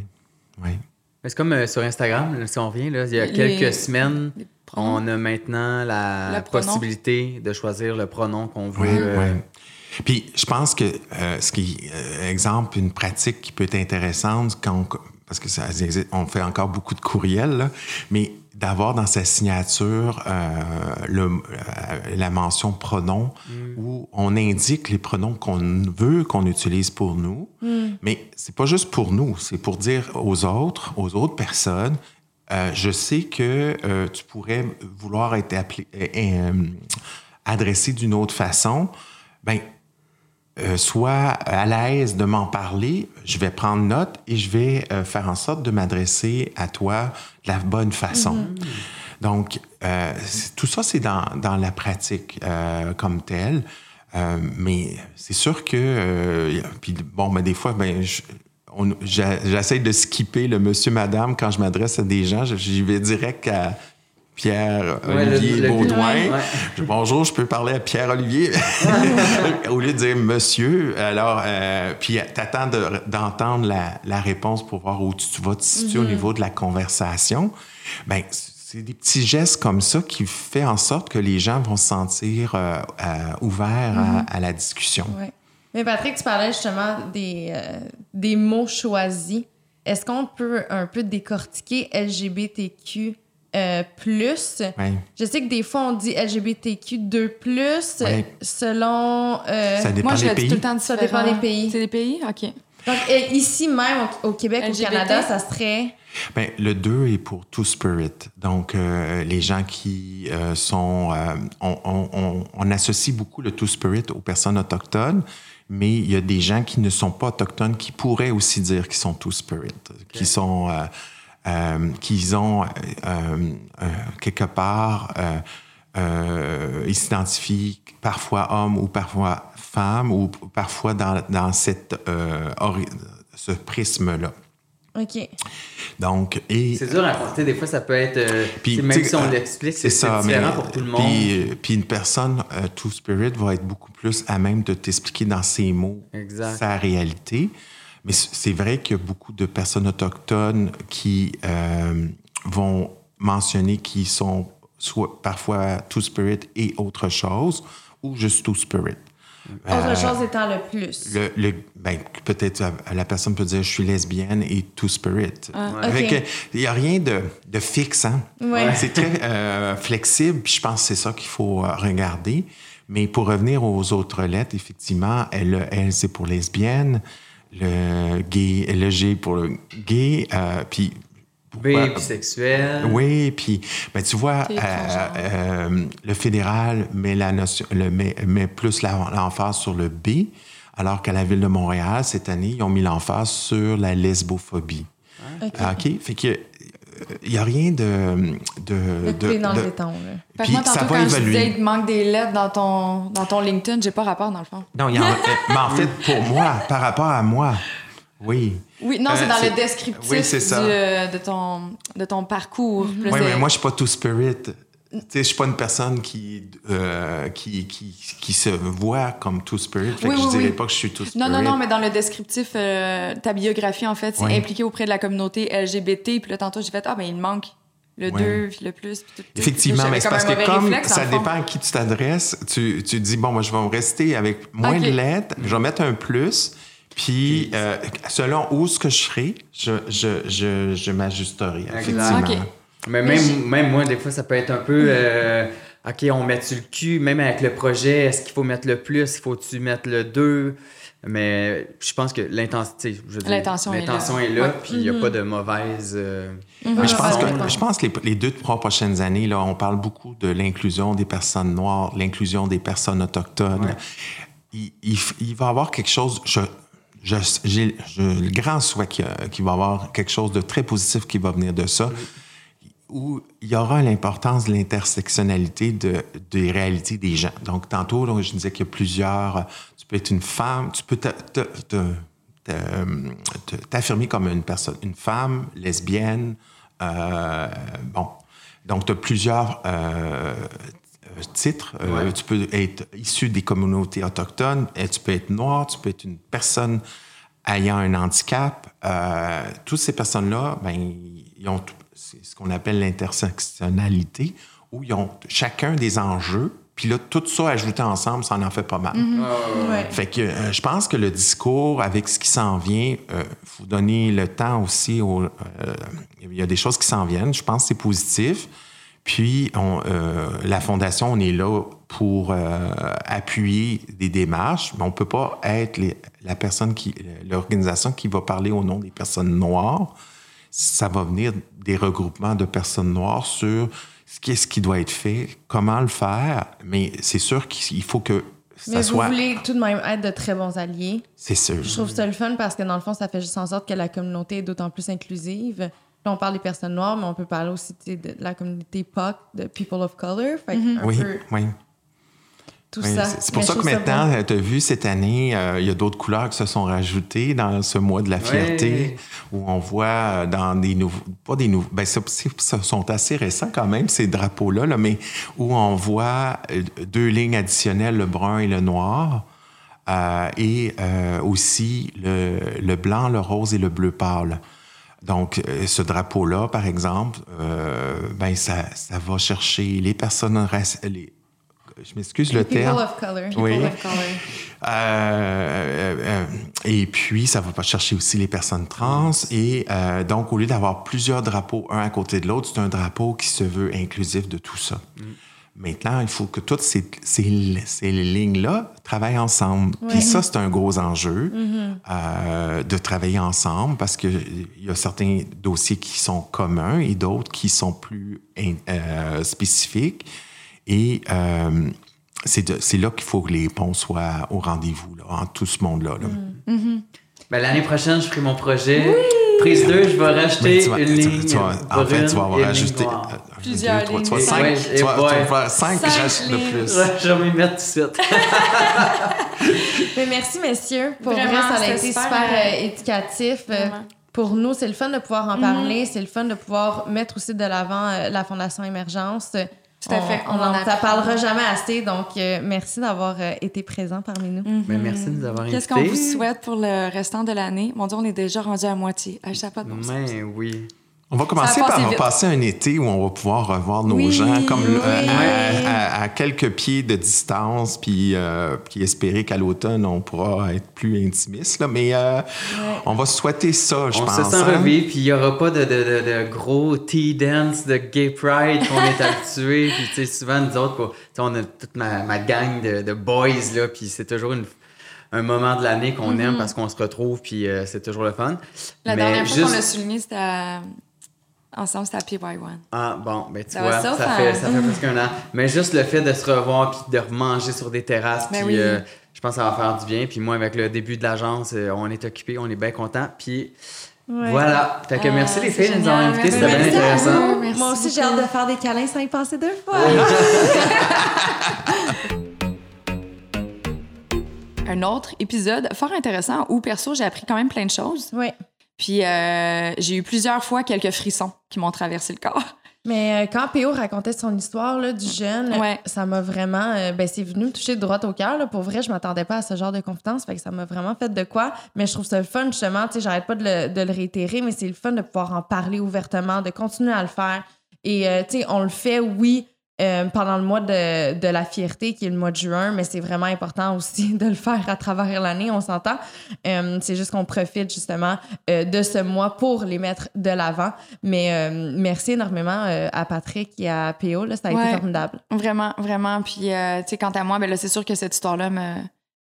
C'est comme euh, sur Instagram, là, si on revient, là, il y a Les- quelques semaines, on a maintenant la pronom. possibilité de choisir le pronom qu'on veut. Oui, euh, oui. Puis je pense que euh, ce qui, euh, exemple, une pratique qui peut être intéressante quand on- parce que ça existe- on fait encore beaucoup de courriels, là, mais d'avoir dans sa signature euh, le, euh, la mention pronom où on indique les pronoms qu'on veut qu'on utilise pour nous. Mais c'est pas juste pour nous, c'est pour dire aux autres, aux autres personnes, euh, je sais que euh, tu pourrais vouloir être appelé, euh, euh, adressé d'une autre façon. Ben, euh, sois à l'aise de m'en parler, je vais prendre note et je vais euh, faire en sorte de m'adresser à toi de la bonne façon. Donc, euh, tout ça, c'est dans, dans la pratique euh, comme telle. Euh, mais c'est sûr que, euh, puis bon, mais des fois, ben, j'essaie de skipper le monsieur, madame quand je m'adresse à des gens. J'y vais direct à Pierre Ouais, le- Olivier le- Baudouin. Ouais. Bonjour, je peux parler à Pierre-Olivier au lieu de dire monsieur. Alors, euh, puis t'attends de- d'entendre la, la réponse pour voir où tu, vas te situer au niveau de la conversation. Ben, c'est des petits gestes comme ça qui fait en sorte que les gens vont se sentir euh, euh, ouverts à, à la discussion. Ouais. Mais Patrick, tu parlais justement des, euh, des mots choisis. Est-ce qu'on peut un peu décortiquer LGBTQ euh, plus? Ouais. Je sais que des fois, on dit LGBTQ2+, Ouais. selon... euh, Ça dépend Moi, je des pays. tout le temps Ça différent. dépend des pays. C'est des pays? OK. Donc, euh, ici même, au, Québec, LGBT? au Canada, ça serait... Ben, le 2 est pour Two Spirit. Donc, euh, les gens qui euh, sont... euh, on, on- on- on associe beaucoup le Two Spirit aux personnes autochtones, mais il y a des gens qui ne sont pas autochtones qui pourraient aussi dire qu'ils sont Two Spirit, qui sont... euh, qu'ils ont euh, euh, quelque part... euh, euh, ils s'identifient parfois homme ou parfois femme ou parfois dans, dans cette, euh, ce prisme-là. OK. Donc, et C'est dur à porter. Des fois, ça peut être. euh, Puis, même si on euh, l'explique, c'est différent mais- pour tout le monde. Puis, puis une personne, euh, Two Spirit, va être beaucoup plus à même de t'expliquer dans ses mots Exact. sa réalité. Mais c'est vrai qu'il y a beaucoup de personnes autochtones qui euh, vont mentionner qu'ils sont soit parfois Two Spirit et autre chose, ou juste Two Spirit. Autre Euh, chose étant le plus. le, le- ben, peut-être la personne peut dire je suis lesbienne et two spirit. Euh, Il n'y a rien de, de fixe. Hein? Ouais. C'est très euh, flexible. Je pense que c'est ça qu'il faut euh, regarder. Mais pour revenir aux autres lettres, effectivement, elle, elle c'est pour lesbienne, le gay, le G pour le gay, euh, puis B, pourquoi- bisexuel. oui, puis ben, tu vois, euh, euh, le fédéral met, la notion, le, met, met plus la- l'emphase sur le B, alors qu'à la ville de Montréal, cette année, ils ont mis l'emphase sur la lesbophobie. OK. Ah, OK? Fait que il n'y a rien de... de, de- clé dans de- le béton, là. Puis moi, ça tantôt, va quand je disais évoluer. qu'il manque des lettres dans ton, dans ton LinkedIn, j'ai pas rapport, dans le fond. Non, il y en a- euh, mais en fait, pour moi, par rapport à moi, oui. Oui, non, Euh, c'est dans c'est- le descriptif oui, c'est ça. du, euh, de, ton, de ton parcours. Plus Oui, de- mais moi, je suis pas tout spirit. Je suis pas une personne qui, euh, qui, qui, qui se voit comme two-spirit. Fait Oui, que je oui, dirais oui. pas que je suis two-spirit. Non, non, non, mais dans le descriptif, euh, ta biographie, en fait, c'est impliqué auprès de la communauté LGBT. Puis là, tantôt, j'ai fait, ah, ben, il manque le Ouais. 2, puis le plus, puis tout. tout. Effectivement, mais c'est parce que comme réflexe, ça dépend à qui tu t'adresses, tu, tu dis, bon, moi, je vais me rester avec moins de lettres, je vais mettre un plus, puis euh, selon où ce que je serai, je, je, je, je m'ajusterai, effectivement. Ok. Mais même, même moi, des fois, ça peut être un peu. euh, OK, on met sur le cul, même avec le projet, est-ce qu'il faut mettre le plus, il faut-tu mettre le 2? Mais je pense que l'intensité, L'intention est là. l'intention est là, Ouais. puis il n'y a pas de mauvaise. euh, Mais je pense que je pense que les, les deux trois prochaines années là, on parle beaucoup de l'inclusion des personnes noires, l'inclusion des personnes autochtones. Ouais. Il, il va y avoir quelque chose. Je, je, j'ai le grand souhait qu'il va y avoir quelque chose de très positif qui va venir de ça, où il y aura l'importance de l'intersectionnalité de, des réalités des gens. Donc, tantôt, je disais qu'il y a plusieurs. Tu peux être une femme, tu peux t'affirmer comme une personne, une femme, lesbienne. euh, bon. Donc, tu as plusieurs euh, titres. Euh. Tu peux être issu des communautés autochtones, et tu peux être noir, tu peux être une personne ayant un handicap. Toutes ces personnes-là, ben, ils ont tout- c'est ce qu'on appelle l'intersectionnalité, où ils ont chacun des enjeux. Puis là, tout ça ajouté ensemble, ça en en fait pas mal. Ouais. Fait que euh, je pense que le discours, avec ce qui s'en vient, il faut donner le temps aussi. Au, euh, il y a des choses qui s'en viennent. Je pense que c'est positif. Puis, on, euh, la Fondation, on est là pour euh, appuyer des démarches, mais on ne peut pas être les- la personne qui, l'organisation qui va parler au nom des personnes noires. Ça va venir des regroupements de personnes noires sur ce qu'est-ce qui doit être fait, comment le faire, mais c'est sûr qu'il faut que ça Mais vous soit. voulez tout de même être de très bons alliés. C'est sûr. Je trouve ça le fun parce que dans le fond, ça fait juste en sorte que la communauté est d'autant plus inclusive. Là, on parle des personnes noires, mais on peut parler aussi de la communauté POC, de People of Color. Fait que un Oui, peu oui. Tout oui. ça. C'est pour ça que maintenant, tu as vu cette année, euh, il y a d'autres couleurs qui se sont rajoutées dans ce mois de la fierté, où on voit euh, dans des nouveaux, pas des nouveaux, ben, ça sont assez récents quand même, ces drapeaux-là, là, mais où on voit euh, deux lignes additionnelles, le brun et le noir. euh, et euh, aussi le, le blanc, le rose et le bleu pâle. Donc, euh, ce drapeau-là, par exemple, euh, ben, ça, ça va chercher les personnes les Je m'excuse le People terme. of Color. Oui. People of color. Euh, euh, et puis, ça va pas chercher aussi les personnes trans. Et euh, donc, au lieu d'avoir plusieurs drapeaux, un à côté de l'autre, c'est un drapeau qui se veut inclusif de tout ça. Maintenant, il faut que toutes ces, ces, ces lignes-là travaillent ensemble. Puis ça, c'est un gros enjeu euh, de travailler ensemble parce qu'il y a certains dossiers qui sont communs et d'autres qui sont plus in- euh, spécifiques. Et euh, c'est là qu'il faut que les ponts soient au rendez-vous, en tout ce monde-là. là. Ben, L'année prochaine, je ferai mon projet. Prise 2, je vais racheter tu vas- une ligne. tu vas- en fait, tu vas avoir euh, Plusieurs lignes. tu vas- faire cinq, Cinq racheter de lignes. plus. Ouais, je vais m'y mettre tout de suite. Mais merci, messieurs. Pour Vraiment, vrai, ça a été super, super, euh, éducatif. Vraiment. Pour nous, c'est le fun de pouvoir en parler. C'est le fun de pouvoir mettre aussi de l'avant euh, la Fondation Émergence. Tout à fait. On On en n'en parlera jamais assez. Donc, euh, merci d'avoir euh, été présent parmi nous. Ben, merci de nous avoir invités. Qu'est-ce qu'on vous souhaite pour le restant de l'année? Mon Dieu, on est déjà rendu à moitié. Ah, ça a pas de bon sens. Mais oui. On va commencer par vite. passer un été où on va pouvoir revoir nos Oui, gens comme euh, à, à- à quelques pieds de distance, puis, euh, puis espérer qu'à l'automne, on pourra être plus intimiste. Là. Mais euh, on va souhaiter ça, je on pense. se sent hein. revivre, puis il n'y aura pas de, de, de, de gros tea dance de gay pride qu'on est habitué. Puis, tu sais, souvent, nous autres, quoi, on a toute ma, ma gang de, de boys, là, puis c'est toujours une- un moment de l'année qu'on aime parce qu'on se retrouve, puis euh, c'est toujours le fun. Mm-hmm. La Mais dernière fois qu'on juste- l'a souligné, c'était à- ensemble, c'était à PY1. Ah, bon, ben tu Ça vois, ça, ça, fait, ça- fait presque un an. Mais juste le fait de se revoir puis de remanger sur des terrasses, Ben puis oui. euh, je pense que ça va faire du bien. Puis moi, avec le début de l'agence, euh, on est occupé, on est bien content. Puis Ouais. voilà. Fait que Ah, merci les filles de nous avoir génial. invités, c'était bien intéressant. Merci Moi aussi, j'ai hâte de faire des câlins sans y penser deux fois. Un autre épisode fort intéressant où, perso, j'ai appris quand même plein de choses. Oui. Puis euh, j'ai eu plusieurs fois quelques frissons qui m'ont traversé le corps. Mais euh, quand PO racontait son histoire là, du jeune, Ouais. ça m'a vraiment. euh, ben, c'est venu me toucher de droite au cœur. là. Pour vrai, je m'attendais pas à ce genre de confidence. Fait que ça m'a vraiment fait de quoi. Mais je trouve ça le fun, justement. J'arrête pas de le, de le réitérer, mais c'est le fun de pouvoir en parler ouvertement, de continuer à le faire. Et, euh, tu sais, on le fait, oui. Euh, pendant le mois de, de la fierté, qui est le mois de juin, mais c'est vraiment important aussi de le faire à travers l'année, on s'entend. Euh, c'est juste qu'on profite justement euh, de ce mois pour les mettre de l'avant. Mais merci énormément à Patrick et à PO, là, ça a Ouais. été formidable. Vraiment, vraiment. Puis, tu sais, quant à moi, ben là, c'est sûr que cette histoire-là me-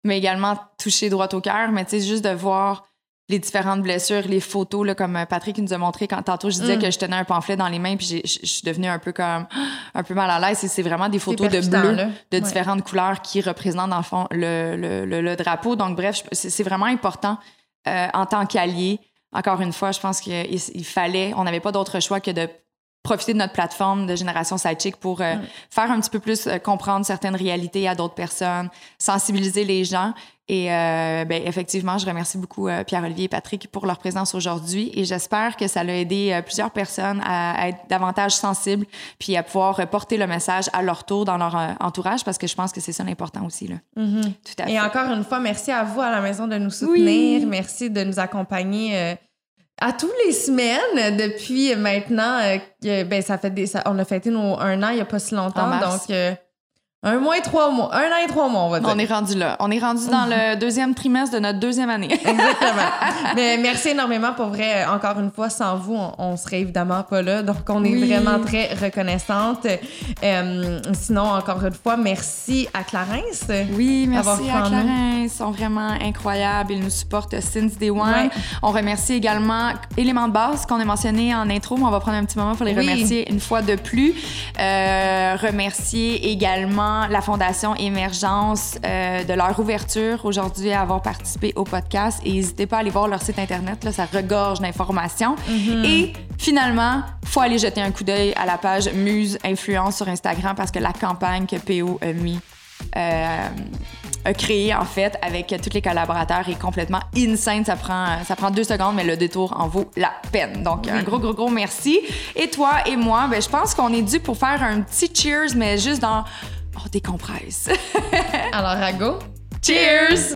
m'a également touché droit au cœur, mais tu sais, juste de voir les différentes blessures, les photos, là, comme euh, Patrick nous a montré quand tantôt je disais Mm. que je tenais un pamphlet dans les mains, puis je suis devenue un peu comme un peu mal à l'aise. Et c'est vraiment des photos de bleu, là. de Ouais. différentes couleurs qui représentent dans le fond le, le, le- le drapeau. Donc bref, c'est vraiment important euh, en tant qu'allié. Encore une fois, je pense qu'il il fallait, on n'avait pas d'autre choix que de profiter de notre plateforme de Génération Sidechick pour euh, faire un petit peu plus euh, comprendre certaines réalités à d'autres personnes, sensibiliser les gens. Et euh, ben, effectivement, je remercie beaucoup euh, Pierre-Olivier et Patrick pour leur présence aujourd'hui et j'espère que ça a aidé euh, plusieurs personnes à, à être davantage sensibles puis à pouvoir porter le message à leur tour dans leur entourage parce que je pense que c'est ça l'important aussi. Là. Mhm. Tout à fait. Et encore une fois, merci à vous à la maison de nous soutenir. Oui. Merci de nous accompagner à tous les semaines depuis maintenant. euh, ben, ça fait des, ça- on a fêté nos un an il n'y a pas si longtemps. Donc, euh, un mois et trois mois. Un an et trois mois, on va dire. On est rendu là. On est rendu dans le deuxième trimestre de notre deuxième année. Exactement. Mais merci énormément pour vrai. Euh, Encore une fois, sans vous, on, on serait évidemment pas là. Donc, on est Oui. vraiment très reconnaissante. Euh, sinon, encore une fois, merci à Clarence. Oui, merci à en Clarence. Ils sont vraiment incroyables. Ils nous supportent since day one. Ouais. On remercie également Éléments de base qu'on a mentionné en intro, mais on va prendre un petit moment pour les Oui. remercier une fois de plus. Euh, remercier également la Fondation Émergence euh, de leur ouverture aujourd'hui à avoir participé au podcast. Et n'hésitez pas à aller voir leur site Internet. Là, ça regorge d'informations. Et finalement, faut aller jeter un coup d'œil à la page Muse Influence sur Instagram parce que la campagne que PO a mis euh, a créé en fait avec tous les collaborateurs est complètement insane. Ça prend, ça prend deux secondes, mais le détour en vaut la peine. Donc, un gros, gros, gros merci. Et toi et moi, ben, je pense qu'on est dû pour faire un petit cheers, mais juste dans. Oh, décompresse. Alors, à go. cheers!